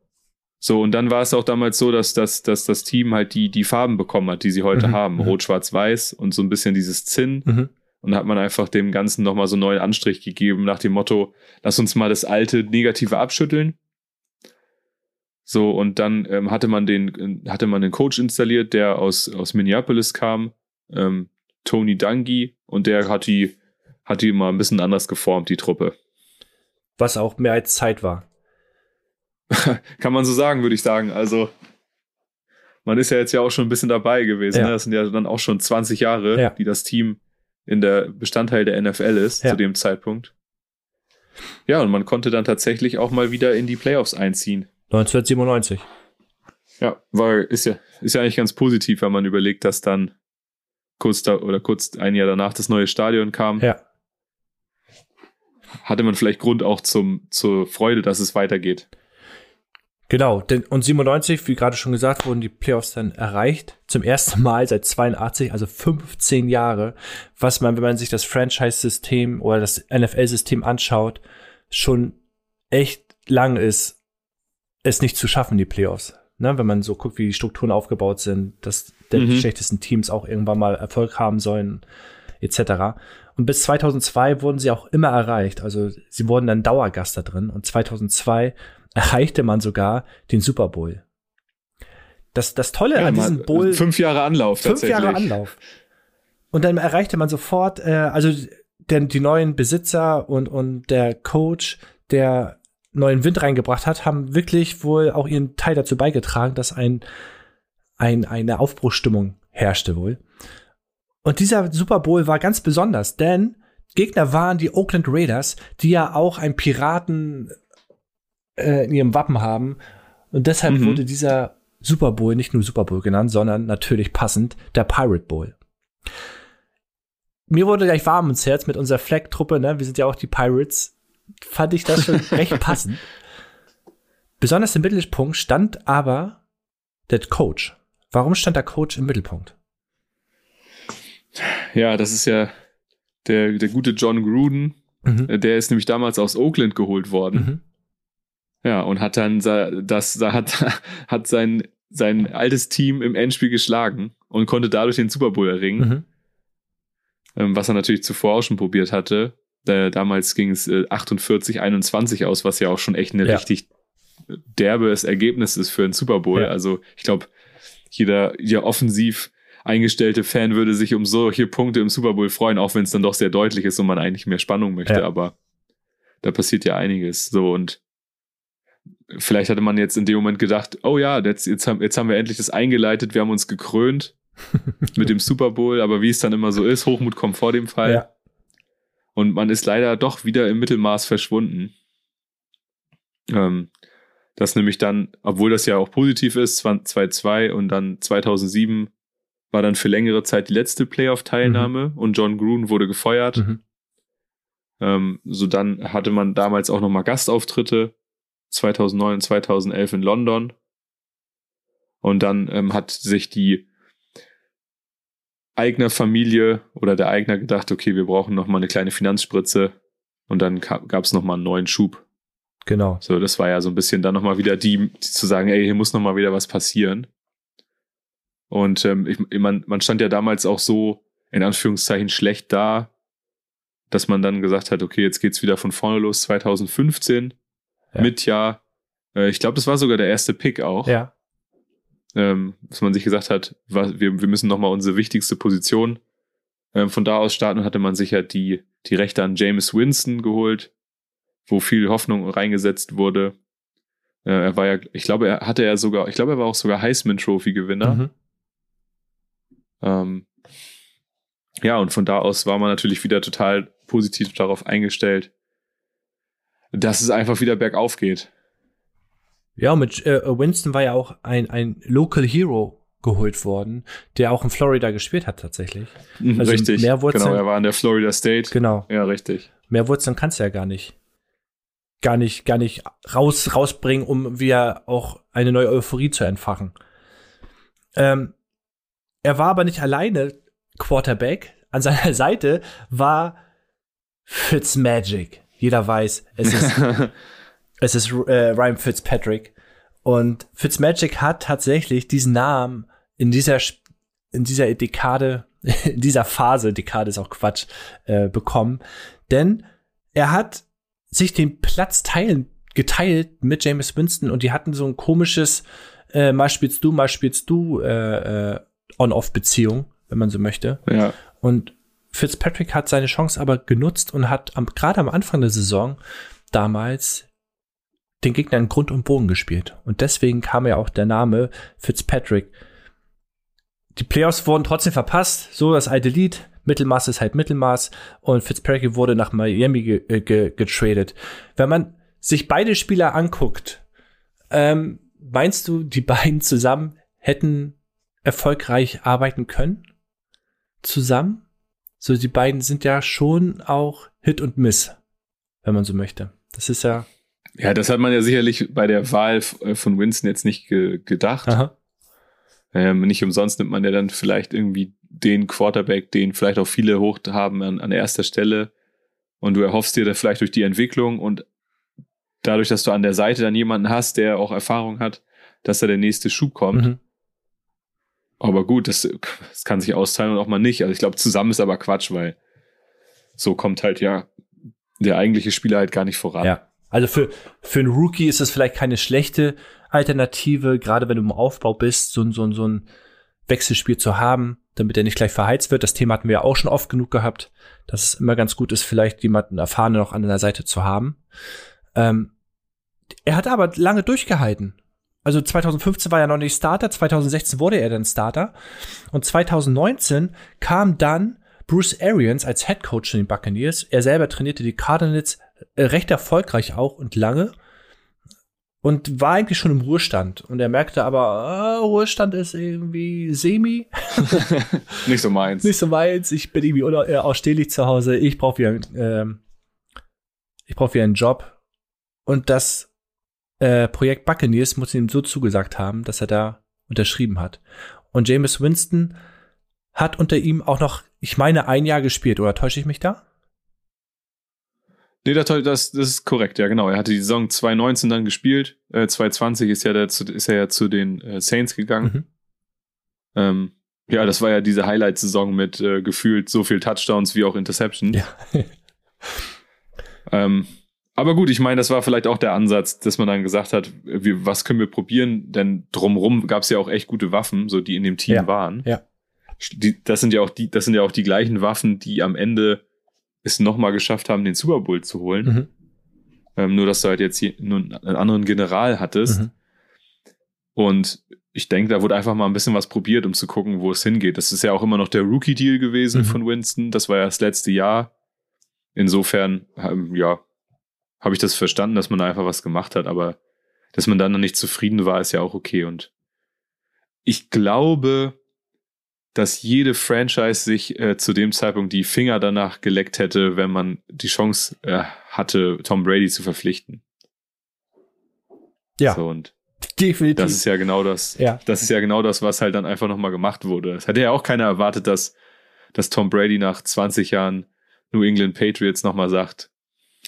So, und dann war es auch damals so, dass, dass, dass das Team halt die, die Farben bekommen hat, die sie heute Mhm, haben. mhm. Rot, Schwarz, Weiß und so ein bisschen dieses Zinn. Mhm. Und hat man einfach dem Ganzen nochmal so einen neuen Anstrich gegeben, nach dem Motto, lass uns mal das alte Negative abschütteln. So, und dann ähm, hatte man den, äh, hatte man den Coach installiert, der aus, aus Minneapolis kam, ähm, Tony Dungy, und der hat die, hat die mal ein bisschen anders geformt, die Truppe. Was auch mehr als Zeit war. Kann man so sagen, würde ich sagen. Also, man ist ja jetzt ja auch schon ein bisschen dabei gewesen. Ja. Ne? Das sind ja dann auch schon 20 Jahre, Ja. die das Team in der Bestandteil der NFL ist Ja. zu dem Zeitpunkt. Ja, und man konnte dann tatsächlich auch mal wieder in die Playoffs einziehen. 1997. Ja, weil ist ja, ist ja eigentlich ganz positiv, wenn man überlegt, dass dann kurz da oder kurz ein Jahr danach das neue Stadion kam. Ja. Hatte man vielleicht Grund auch zum, zur Freude, dass es weitergeht. Genau, denn, und 97, wie gerade schon gesagt, wurden die Playoffs dann erreicht. Zum ersten Mal seit 82, also 15 Jahre, was man, wenn man sich das Franchise-System oder das NFL-System anschaut, schon echt lang ist, es nicht zu schaffen, die Playoffs. Ne, wenn man so guckt, wie die Strukturen aufgebaut sind, dass die Mhm. schlechtesten Teams auch irgendwann mal Erfolg haben sollen, etc. Und bis 2002 wurden sie auch immer erreicht. Also sie wurden dann Dauergast da drin. Und 2002 erreichte man sogar den Super Bowl. Das, das Tolle an mal diesem Bowl, Fünf Jahre Anlauf fünf tatsächlich. Jahre Anlauf. Und dann erreichte man sofort, äh, also der, die neuen Besitzer und, und der Coach, der neuen Wind reingebracht hat, haben wirklich wohl auch ihren Teil dazu beigetragen, dass ein, ein, eine Aufbruchsstimmung herrschte wohl. Und dieser Super Bowl war ganz besonders, denn Gegner waren die Oakland Raiders, die ja auch einen Piraten äh, in ihrem Wappen haben. Und deshalb Mhm. wurde dieser Super Bowl nicht nur Super Bowl genannt, sondern natürlich passend der Pirate Bowl. Mir wurde gleich warm ins Herz mit unserer Flag-Truppe, ne? Wir sind ja auch die Pirates. Fand ich das schon recht passend. Besonders im Mittelpunkt stand aber der Coach. Warum stand der Coach im Mittelpunkt? Ja, das ist ja der, der gute John Gruden. Mhm. Äh, Der ist nämlich damals aus Oakland geholt worden. Mhm. Ja, und hat dann das, da hat, hat sein, sein altes Team im Endspiel geschlagen und konnte dadurch den Super Bowl erringen, Mhm. ähm, was er natürlich zuvor auch schon probiert hatte. Äh, damals ging es äh, 48, 21 aus, was ja auch schon echt eine Ja. richtig derbes Ergebnis ist für einen Super Bowl. Ja. Also ich glaube, jeder, jeder offensiv eingestellte Fan würde sich um solche Punkte im Super Bowl freuen, auch wenn es dann doch sehr deutlich ist und man eigentlich mehr Spannung möchte. Ja. Aber da passiert ja einiges. So und vielleicht hatte man jetzt in dem Moment gedacht, oh ja, jetzt, jetzt, haben, jetzt haben wir endlich das eingeleitet, wir haben uns gekrönt mit dem Super Bowl, aber wie es dann immer so ist, Hochmut kommt vor dem Fall. Ja. Und man ist leider doch wieder im Mittelmaß verschwunden. Ähm, das nämlich dann, obwohl das ja auch positiv ist, 2-2 und dann 2007 war dann für längere Zeit die letzte Playoff-Teilnahme mhm. und John Grun wurde gefeuert. Mhm. Ähm, so dann hatte man damals auch nochmal Gastauftritte 2009 und 2011 in London. Und dann ähm, hat sich die eigene Familie oder der Eigner gedacht, okay, wir brauchen nochmal eine kleine Finanzspritze. Und dann gab es nochmal einen neuen Schub. Genau. So, das war ja so ein bisschen dann nochmal wieder die, die zu sagen, ey, hier muss nochmal wieder was passieren. Und ähm, ich, man, man stand ja damals auch so in Anführungszeichen schlecht da, dass man dann gesagt hat, okay, jetzt geht's wieder von vorne los, 2015 ja. mit ja, äh, ich glaube, das war sogar der erste Pick auch. Ja. Ähm, dass man sich gesagt hat, was, wir, wir müssen nochmal unsere wichtigste Position ähm, von da aus starten und hatte man sich ja die, die Rechte an James Winston geholt, wo viel Hoffnung reingesetzt wurde. Äh, er war ja, ich glaube, er hatte er sogar, ich glaube, er war auch sogar Heisman Trophy Gewinner. Mhm. Ähm, ja, und von da aus war man natürlich wieder total positiv darauf eingestellt, dass es einfach wieder bergauf geht. Ja, mit äh, Winston war ja auch ein, ein Local Hero geholt worden, der auch in Florida gespielt hat tatsächlich. Mhm, also richtig, mehr Wurzeln, genau, er war in der Florida State. Genau. Ja, richtig. Mehr Wurzeln kannst du ja gar nicht. Gar nicht, gar nicht raus, rausbringen, um wieder auch eine neue Euphorie zu entfachen. Ähm, er war aber nicht alleine Quarterback. An seiner Seite war Fitzmagic. Jeder weiß, es ist, es ist äh, Ryan Fitzpatrick. Und Fitzmagic hat tatsächlich diesen Namen in dieser, in dieser Dekade, in dieser Phase, Dekade ist auch Quatsch, äh, bekommen. Denn er hat sich den Platz teilen, geteilt mit James Winston und die hatten so ein komisches, äh, mal spielst du, mal spielst du, äh, äh, On-Off-Beziehung, wenn man so möchte. Ja. Und Fitzpatrick hat seine Chance aber genutzt und hat gerade am Anfang der Saison damals den Gegner in Grund und Boden gespielt. Und deswegen kam ja auch der Name Fitzpatrick. Die Playoffs wurden trotzdem verpasst, so das alte Lied. Mittelmaß ist halt Mittelmaß und Fitzpatrick wurde nach Miami ge äh, ge getradet. Wenn man sich beide Spieler anguckt, ähm, meinst du, die beiden zusammen hätten erfolgreich arbeiten können? Zusammen? So, die beiden sind ja schon auch Hit und Miss, wenn man so möchte. Das ist ja. Ja, das hat man ja sicherlich bei der Wahl äh, von Winston jetzt nicht ge gedacht. Ähm, nicht umsonst nimmt man ja dann vielleicht irgendwie den Quarterback, den vielleicht auch viele hoch haben an, an erster Stelle. Und du erhoffst dir da vielleicht durch die Entwicklung und dadurch, dass du an der Seite dann jemanden hast, der auch Erfahrung hat, dass da der nächste Schub kommt. Mhm. Aber gut, das, das kann sich auszahlen und auch mal nicht. Also ich glaube, zusammen ist aber Quatsch, weil so kommt halt ja der eigentliche Spieler halt gar nicht voran. Ja. Also für, für einen Rookie ist das vielleicht keine schlechte Alternative, gerade wenn du im Aufbau bist, so, so, so ein Wechselspiel zu haben, damit er nicht gleich verheizt wird. Das Thema hatten wir ja auch schon oft genug gehabt, dass es immer ganz gut ist, vielleicht jemanden erfahrenen noch an der Seite zu haben. Ähm, er hat aber lange durchgehalten. Also 2015 war er noch nicht Starter, 2016 wurde er dann Starter und 2019 kam dann Bruce Arians als Head Coach in den Buccaneers. Er selber trainierte die Cardinals recht erfolgreich auch und lange und war eigentlich schon im Ruhestand. Und er merkte aber, oh, Ruhestand ist irgendwie semi. Nicht so meins. Nicht so meins. Ich bin irgendwie äh, ausstehlich zu Hause. Ich brauche wieder, äh, ich brauche wieder einen Job. Und das äh, Projekt Buccaneers muss ihm so zugesagt haben, dass er da unterschrieben hat. Und James Winston hat unter ihm auch noch, ich meine, ein Jahr gespielt, oder täusche ich mich da? Nee, das, das, das ist korrekt, ja, genau. Er hatte die Saison 2019 dann gespielt. Äh, 2020 ist, ja der, ist er ja zu den äh, Saints gegangen. Mhm. Ähm, ja, das war ja diese Highlight-Saison mit äh, gefühlt so viel Touchdowns wie auch Interceptions. Ja. ähm, aber gut, ich meine, das war vielleicht auch der Ansatz, dass man dann gesagt hat, wir, was können wir probieren? Denn drumrum gab es ja auch echt gute Waffen, so die in dem Team ja. waren. Ja. Die, das sind ja auch die, das sind ja auch die gleichen Waffen, die am Ende es nochmal geschafft haben, den Super Bowl zu holen. Mhm. Ähm, nur, dass du halt jetzt hier einen anderen General hattest. Mhm. Und ich denke, da wurde einfach mal ein bisschen was probiert, um zu gucken, wo es hingeht. Das ist ja auch immer noch der Rookie-Deal gewesen mhm. von Winston. Das war ja das letzte Jahr. Insofern, ähm, ja, habe ich das verstanden, dass man da einfach was gemacht hat, aber dass man dann noch nicht zufrieden war, ist ja auch okay. Und ich glaube, dass jede Franchise sich äh, zu dem Zeitpunkt die Finger danach geleckt hätte, wenn man die Chance äh, hatte, Tom Brady zu verpflichten. Ja. So, und definitiv. Das ist ja genau das. Ja. Das ist ja genau das, was halt dann einfach nochmal gemacht wurde. Es hätte ja auch keiner erwartet, dass, dass Tom Brady nach 20 Jahren New England Patriots nochmal sagt,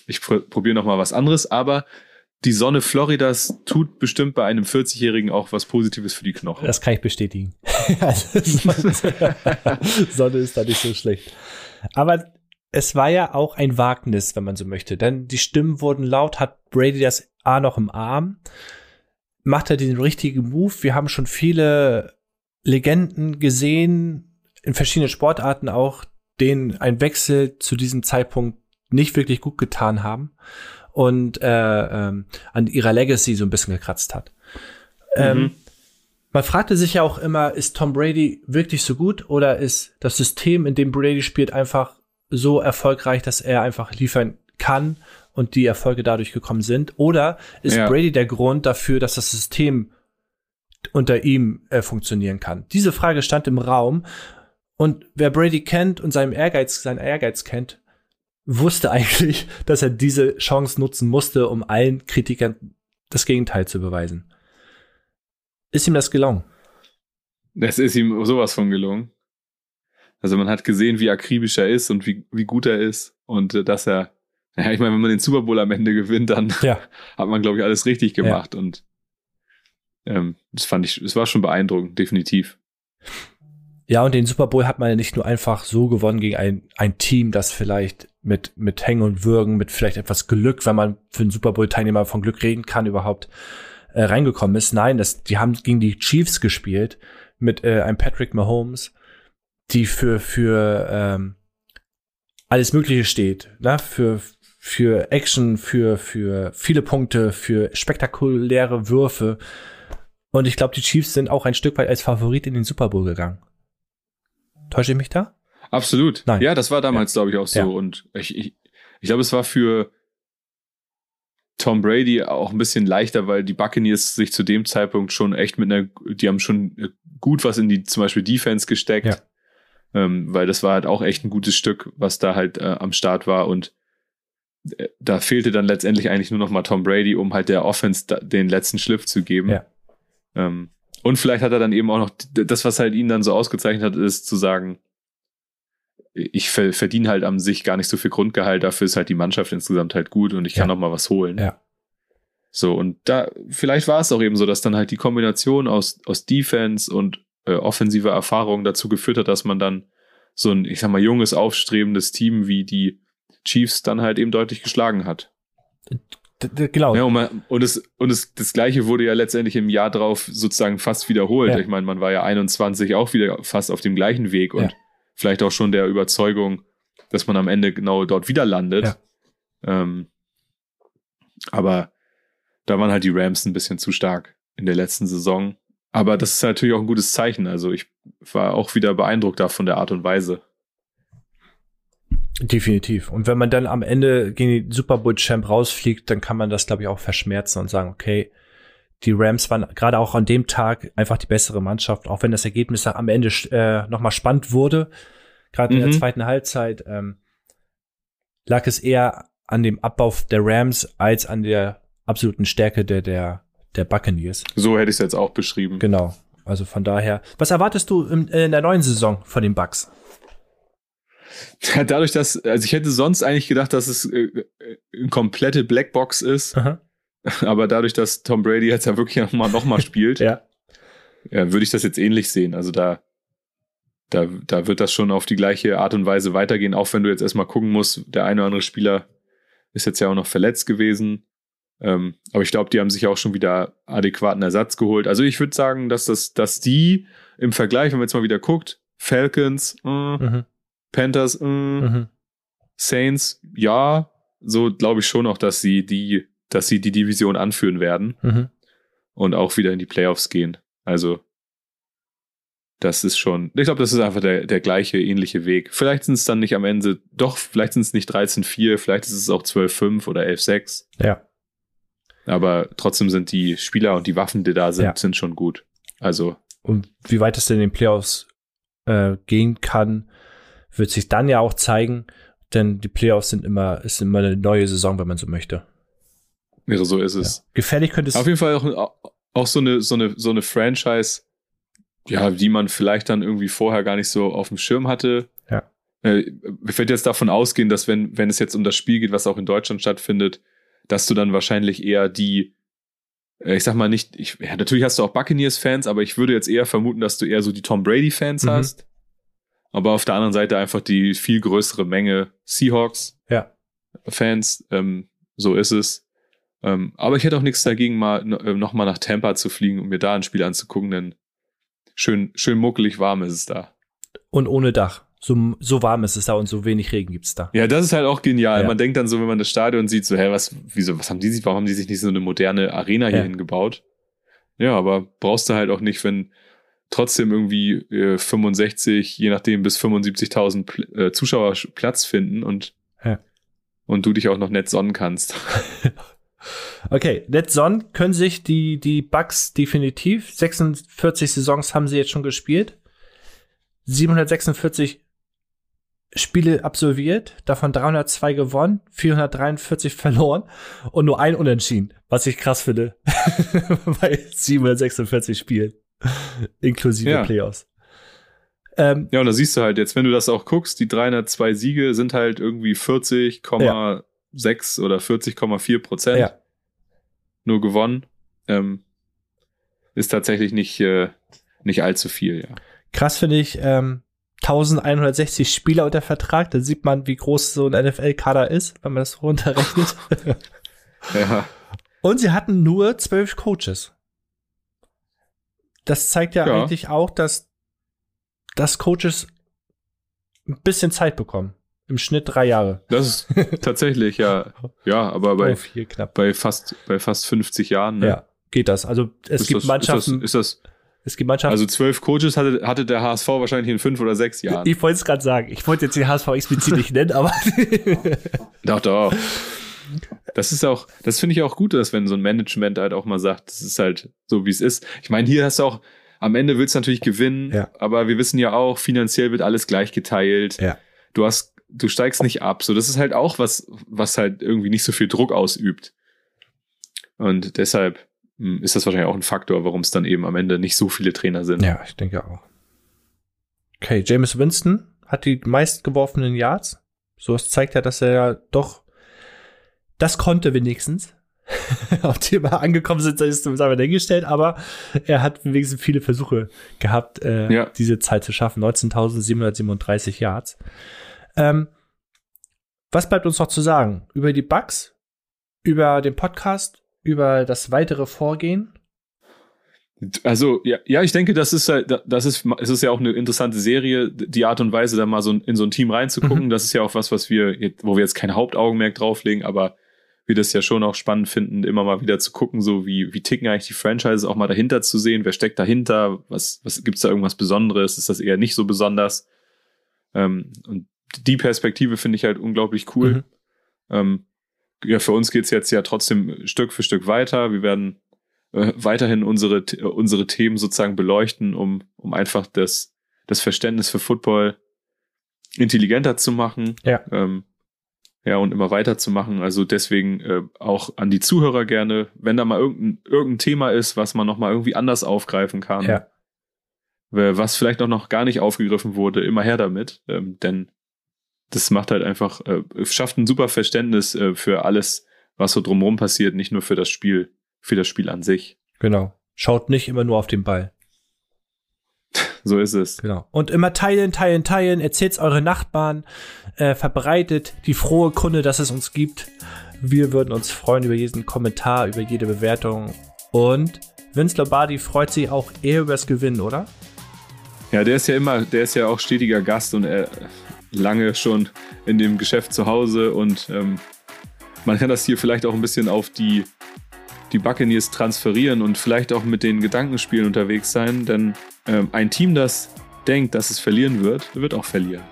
ich pr probiere noch mal was anderes, aber die Sonne Floridas tut bestimmt bei einem 40-Jährigen auch was Positives für die Knochen. Das kann ich bestätigen. Also, Sonne ist da nicht so schlecht. Aber es war ja auch ein Wagnis, wenn man so möchte. Denn die Stimmen wurden laut, hat Brady das A noch im Arm, macht er den richtigen Move. Wir haben schon viele Legenden gesehen, in verschiedenen Sportarten auch, denen ein Wechsel zu diesem Zeitpunkt nicht wirklich gut getan haben und äh, ähm, an ihrer Legacy so ein bisschen gekratzt hat. Ähm, mhm. Ähm, man fragte sich ja auch immer, ist Tom Brady wirklich so gut oder ist das System, in dem Brady spielt, einfach so erfolgreich, dass er einfach liefern kann und die Erfolge dadurch gekommen sind? Oder ist ja. Brady der Grund dafür, dass das System unter ihm äh, funktionieren kann? Diese Frage stand im Raum und wer Brady kennt und seinen Ehrgeiz, seinen Ehrgeiz kennt, wusste eigentlich, dass er diese Chance nutzen musste, um allen Kritikern das Gegenteil zu beweisen. Ist ihm das gelungen? Das ist ihm sowas von gelungen. Also man hat gesehen, wie akribisch er ist und wie, wie gut er ist und äh, dass er, ja, ich meine, wenn man den Super Bowl am Ende gewinnt, dann ja. hat man, glaube ich, alles richtig gemacht ja. und ähm, das fand ich, es war schon beeindruckend, definitiv. Ja, und den Super Bowl hat man ja nicht nur einfach so gewonnen gegen ein, ein Team, das vielleicht mit, mit Hängen und Würgen, mit vielleicht etwas Glück, wenn man für einen Super Bowl-Teilnehmer von Glück reden kann, überhaupt äh, reingekommen ist. Nein, das, die haben gegen die Chiefs gespielt mit äh, einem Patrick Mahomes, die für, für ähm, alles Mögliche steht, ne? für, für Action, für, für viele Punkte, für spektakuläre Würfe. Und ich glaube, die Chiefs sind auch ein Stück weit als Favorit in den Super Bowl gegangen. Täusche ich mich da? Absolut. Nein. Ja, das war damals, ja. glaube ich, auch so. Ja. Und ich, ich, ich glaube, es war für Tom Brady auch ein bisschen leichter, weil die Buccaneers sich zu dem Zeitpunkt schon echt mit einer, die haben schon gut was in die zum Beispiel Defense gesteckt. Ja. Ähm, weil das war halt auch echt ein gutes Stück, was da halt äh, am Start war und äh, da fehlte dann letztendlich eigentlich nur noch mal Tom Brady, um halt der Offense da, den letzten Schliff zu geben. Ja. Ähm, und vielleicht hat er dann eben auch noch das, was halt ihn dann so ausgezeichnet hat, ist zu sagen, ich verdiene halt an sich gar nicht so viel Grundgehalt, dafür ist halt die Mannschaft insgesamt halt gut und ich kann ja. noch mal was holen. Ja. So, und da, vielleicht war es auch eben so, dass dann halt die Kombination aus, aus Defense und äh, offensiver Erfahrung dazu geführt hat, dass man dann so ein, ich sag mal, junges, aufstrebendes Team wie die Chiefs dann halt eben deutlich geschlagen hat. Genau. Ja, und, man, und, es, und es, das Gleiche wurde ja letztendlich im Jahr drauf sozusagen fast wiederholt. Ja. Ich meine, man war ja 21 auch wieder fast auf dem gleichen Weg und ja vielleicht auch schon der Überzeugung, dass man am Ende genau dort wieder landet. Ja. Ähm, aber da waren halt die Rams ein bisschen zu stark in der letzten Saison. Aber das ist natürlich auch ein gutes Zeichen. Also ich war auch wieder beeindruckt da von der Art und Weise. Definitiv. Und wenn man dann am Ende gegen die Super Bowl Champ rausfliegt, dann kann man das, glaube ich, auch verschmerzen und sagen, okay, die Rams waren gerade auch an dem Tag einfach die bessere Mannschaft, auch wenn das Ergebnis am Ende äh, nochmal spannend wurde. Gerade mhm. in der mhm. zweiten Halbzeit ähm, lag es eher an dem Abbau der Rams als an der absoluten Stärke der, der, der Buccaneers. So hätte ich es jetzt auch beschrieben. Genau. Also von daher, was erwartest du in, in der neuen Saison von den Bucks? Dadurch, dass, also ich hätte sonst eigentlich gedacht, dass es äh, äh eine komplette Blackbox ist. Aha. Aber dadurch, dass Tom Brady jetzt ja wirklich nochmal noch mal spielt, ja. ja, würde ich das jetzt ähnlich sehen. Also da, da, da wird das schon auf die gleiche Art und Weise weitergehen, auch wenn du jetzt erstmal gucken musst, der eine oder andere Spieler ist jetzt ja auch noch verletzt gewesen. Ähm, aber ich glaube, die haben sich auch schon wieder adäquaten Ersatz geholt. Also ich würde sagen, dass das, dass die im Vergleich, wenn man jetzt mal wieder guckt, Falcons, äh, mhm. Panthers, äh, mhm. Saints, ja, so glaube ich schon auch, dass sie die, dass sie die Division anführen werden mhm. und auch wieder in die Playoffs gehen. Also das ist schon, ich glaube, das ist einfach der, der gleiche, ähnliche Weg. Vielleicht sind es dann nicht am Ende, doch, vielleicht sind es nicht 13-4, vielleicht ist es auch 12-5 oder 11-6. Ja. Aber trotzdem sind die Spieler und die Waffen, die da sind, ja. sind schon gut. Also. Und wie weit es denn in den Playoffs äh, gehen kann, wird sich dann ja auch zeigen, denn die Playoffs sind immer, ist immer eine neue Saison, wenn man so möchte. Ja, so ist es. Ja. Gefährlich könnte es. Auf jeden Fall auch, auch so eine, so eine, so eine Franchise, ja, die man vielleicht dann irgendwie vorher gar nicht so auf dem Schirm hatte. Ja. Äh, ich werde jetzt davon ausgehen, dass wenn, wenn es jetzt um das Spiel geht, was auch in Deutschland stattfindet, dass du dann wahrscheinlich eher die, äh, ich sag mal nicht, ich, ja, natürlich hast du auch Buccaneers-Fans, aber ich würde jetzt eher vermuten, dass du eher so die Tom Brady-Fans mhm. hast. Aber auf der anderen Seite einfach die viel größere Menge Seahawks-Fans. Ja. Ähm, so ist es. Ähm, aber ich hätte auch nichts dagegen, mal äh, nochmal nach Tampa zu fliegen, um mir da ein Spiel anzugucken, denn schön, schön muckelig warm ist es da. Und ohne Dach. So, so warm ist es da und so wenig Regen gibt es da. Ja, das ist halt auch genial. Ja. Man denkt dann so, wenn man das Stadion sieht, so, hä, was, wieso, was haben die sich, warum haben die sich nicht so eine moderne Arena hier ja. hingebaut? Ja, aber brauchst du halt auch nicht, wenn trotzdem irgendwie äh, 65, je nachdem bis 75.000 äh, Zuschauer Platz finden und, ja. und du dich auch noch nett sonnen kannst. Okay, Net Son können sich die, die Bugs definitiv. 46 Saisons haben sie jetzt schon gespielt. 746 Spiele absolviert, davon 302 gewonnen, 443 verloren und nur ein Unentschieden, was ich krass finde. Bei 746 Spielen. Inklusive ja. Playoffs. Ähm, ja, und da siehst du halt jetzt, wenn du das auch guckst, die 302 Siege sind halt irgendwie 40,6 ja. Oder 40,4 Prozent. Ja. Nur gewonnen. Ähm, ist tatsächlich nicht, äh, nicht allzu viel, ja. Krass finde ich, ähm, 1160 Spieler unter Vertrag. Da sieht man, wie groß so ein NFL-Kader ist, wenn man das runterrechnet. ja. Und sie hatten nur zwölf Coaches. Das zeigt ja, ja, eigentlich auch, dass, dass Coaches ein bisschen Zeit bekommen. Im Schnitt drei Jahre. Das ist tatsächlich, ja. Ja, aber bei, oh, bei, fast, bei fast 50 Jahren. Ne? Ja, geht das. Also es ist gibt das, Mannschaften. Ist das, ist das es gibt Mannschaften. Also zwölf Coaches hatte, hatte der HSV wahrscheinlich in fünf oder sechs Jahren. Ich wollte es gerade sagen. Ich wollte jetzt den HSV explizit nicht nennen, aber. doch, doch. Das ist auch, das finde ich auch gut, dass wenn so ein Management halt auch mal sagt, das ist halt so, wie es ist. Ich meine, hier hast du auch, am Ende willst du natürlich gewinnen, ja. aber wir wissen ja auch, finanziell wird alles gleich geteilt. Ja. Du hast, du steigst nicht ab. So, das ist halt auch was, was halt irgendwie nicht so viel Druck ausübt. Und deshalb, hm, ist das wahrscheinlich auch ein Faktor, warum es dann eben am Ende nicht so viele Trainer sind. Ja, ich denke auch. Okay, James Winston hat die meistgeworfenen Yards. So, es zeigt ja, dass er ja doch das konnte wenigstens. Ob die mal angekommen sind, ist uns aber dahingestellt, aber er hat wenigstens viele Versuche gehabt, äh, ja. diese Zeit zu schaffen. 19.737 Yards. Ähm, was bleibt uns noch zu sagen? Über die Bugs, über den Podcast über das weitere Vorgehen? Also, ja, ja, ich denke, das ist das ist, es ist ja auch eine interessante Serie, die Art und Weise, da mal so in so ein Team reinzugucken. Mhm. Das ist ja auch was, was wir, wo wir jetzt kein Hauptaugenmerk drauflegen, aber wir das ja schon auch spannend finden, immer mal wieder zu gucken, so wie, wie ticken eigentlich die Franchises, auch mal dahinter zu sehen, wer steckt dahinter, was, was gibt's da irgendwas Besonderes, ist das eher nicht so besonders? Ähm, und die Perspektive finde ich halt unglaublich cool. Mhm. Ähm, ja, für uns geht's jetzt ja trotzdem Stück für Stück weiter. Wir werden äh, weiterhin unsere, unsere Themen sozusagen beleuchten, um, um einfach das, das Verständnis für Football intelligenter zu machen. Ja. Ähm, ja, und immer weiterzumachen. Also deswegen äh, auch an die Zuhörer gerne, wenn da mal irgendein, irgendein Thema ist, was man nochmal irgendwie anders aufgreifen kann. Ja. Was vielleicht auch noch gar nicht aufgegriffen wurde, immer her damit. Ähm, denn das macht halt einfach, äh, schafft ein super Verständnis äh, für alles, was so drumherum passiert, nicht nur für das Spiel, für das Spiel an sich. Genau. Schaut nicht immer nur auf den Ball. So ist es. Genau. Und immer teilen, teilen, teilen. Erzählt's eure Nachbarn. Äh, verbreitet die frohe Kunde, dass es uns gibt. Wir würden uns freuen über jeden Kommentar, über jede Bewertung. Und Vince Lombardi freut sich auch eher über das Gewinnen, oder? Ja, der ist ja immer, der ist ja auch stetiger Gast und er lange schon in dem Geschäft zu Hause und ähm, man kann das hier vielleicht auch ein bisschen auf die, die Buccaneers transferieren und vielleicht auch mit den Gedankenspielen unterwegs sein, denn ähm, ein Team, das denkt, dass es verlieren wird, wird auch verlieren.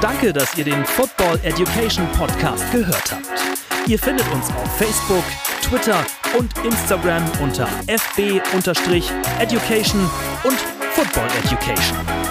Danke, dass ihr den Football Education Podcast gehört habt. Ihr findet uns auf Facebook, Twitter und Instagram unter fb-education und Football Education.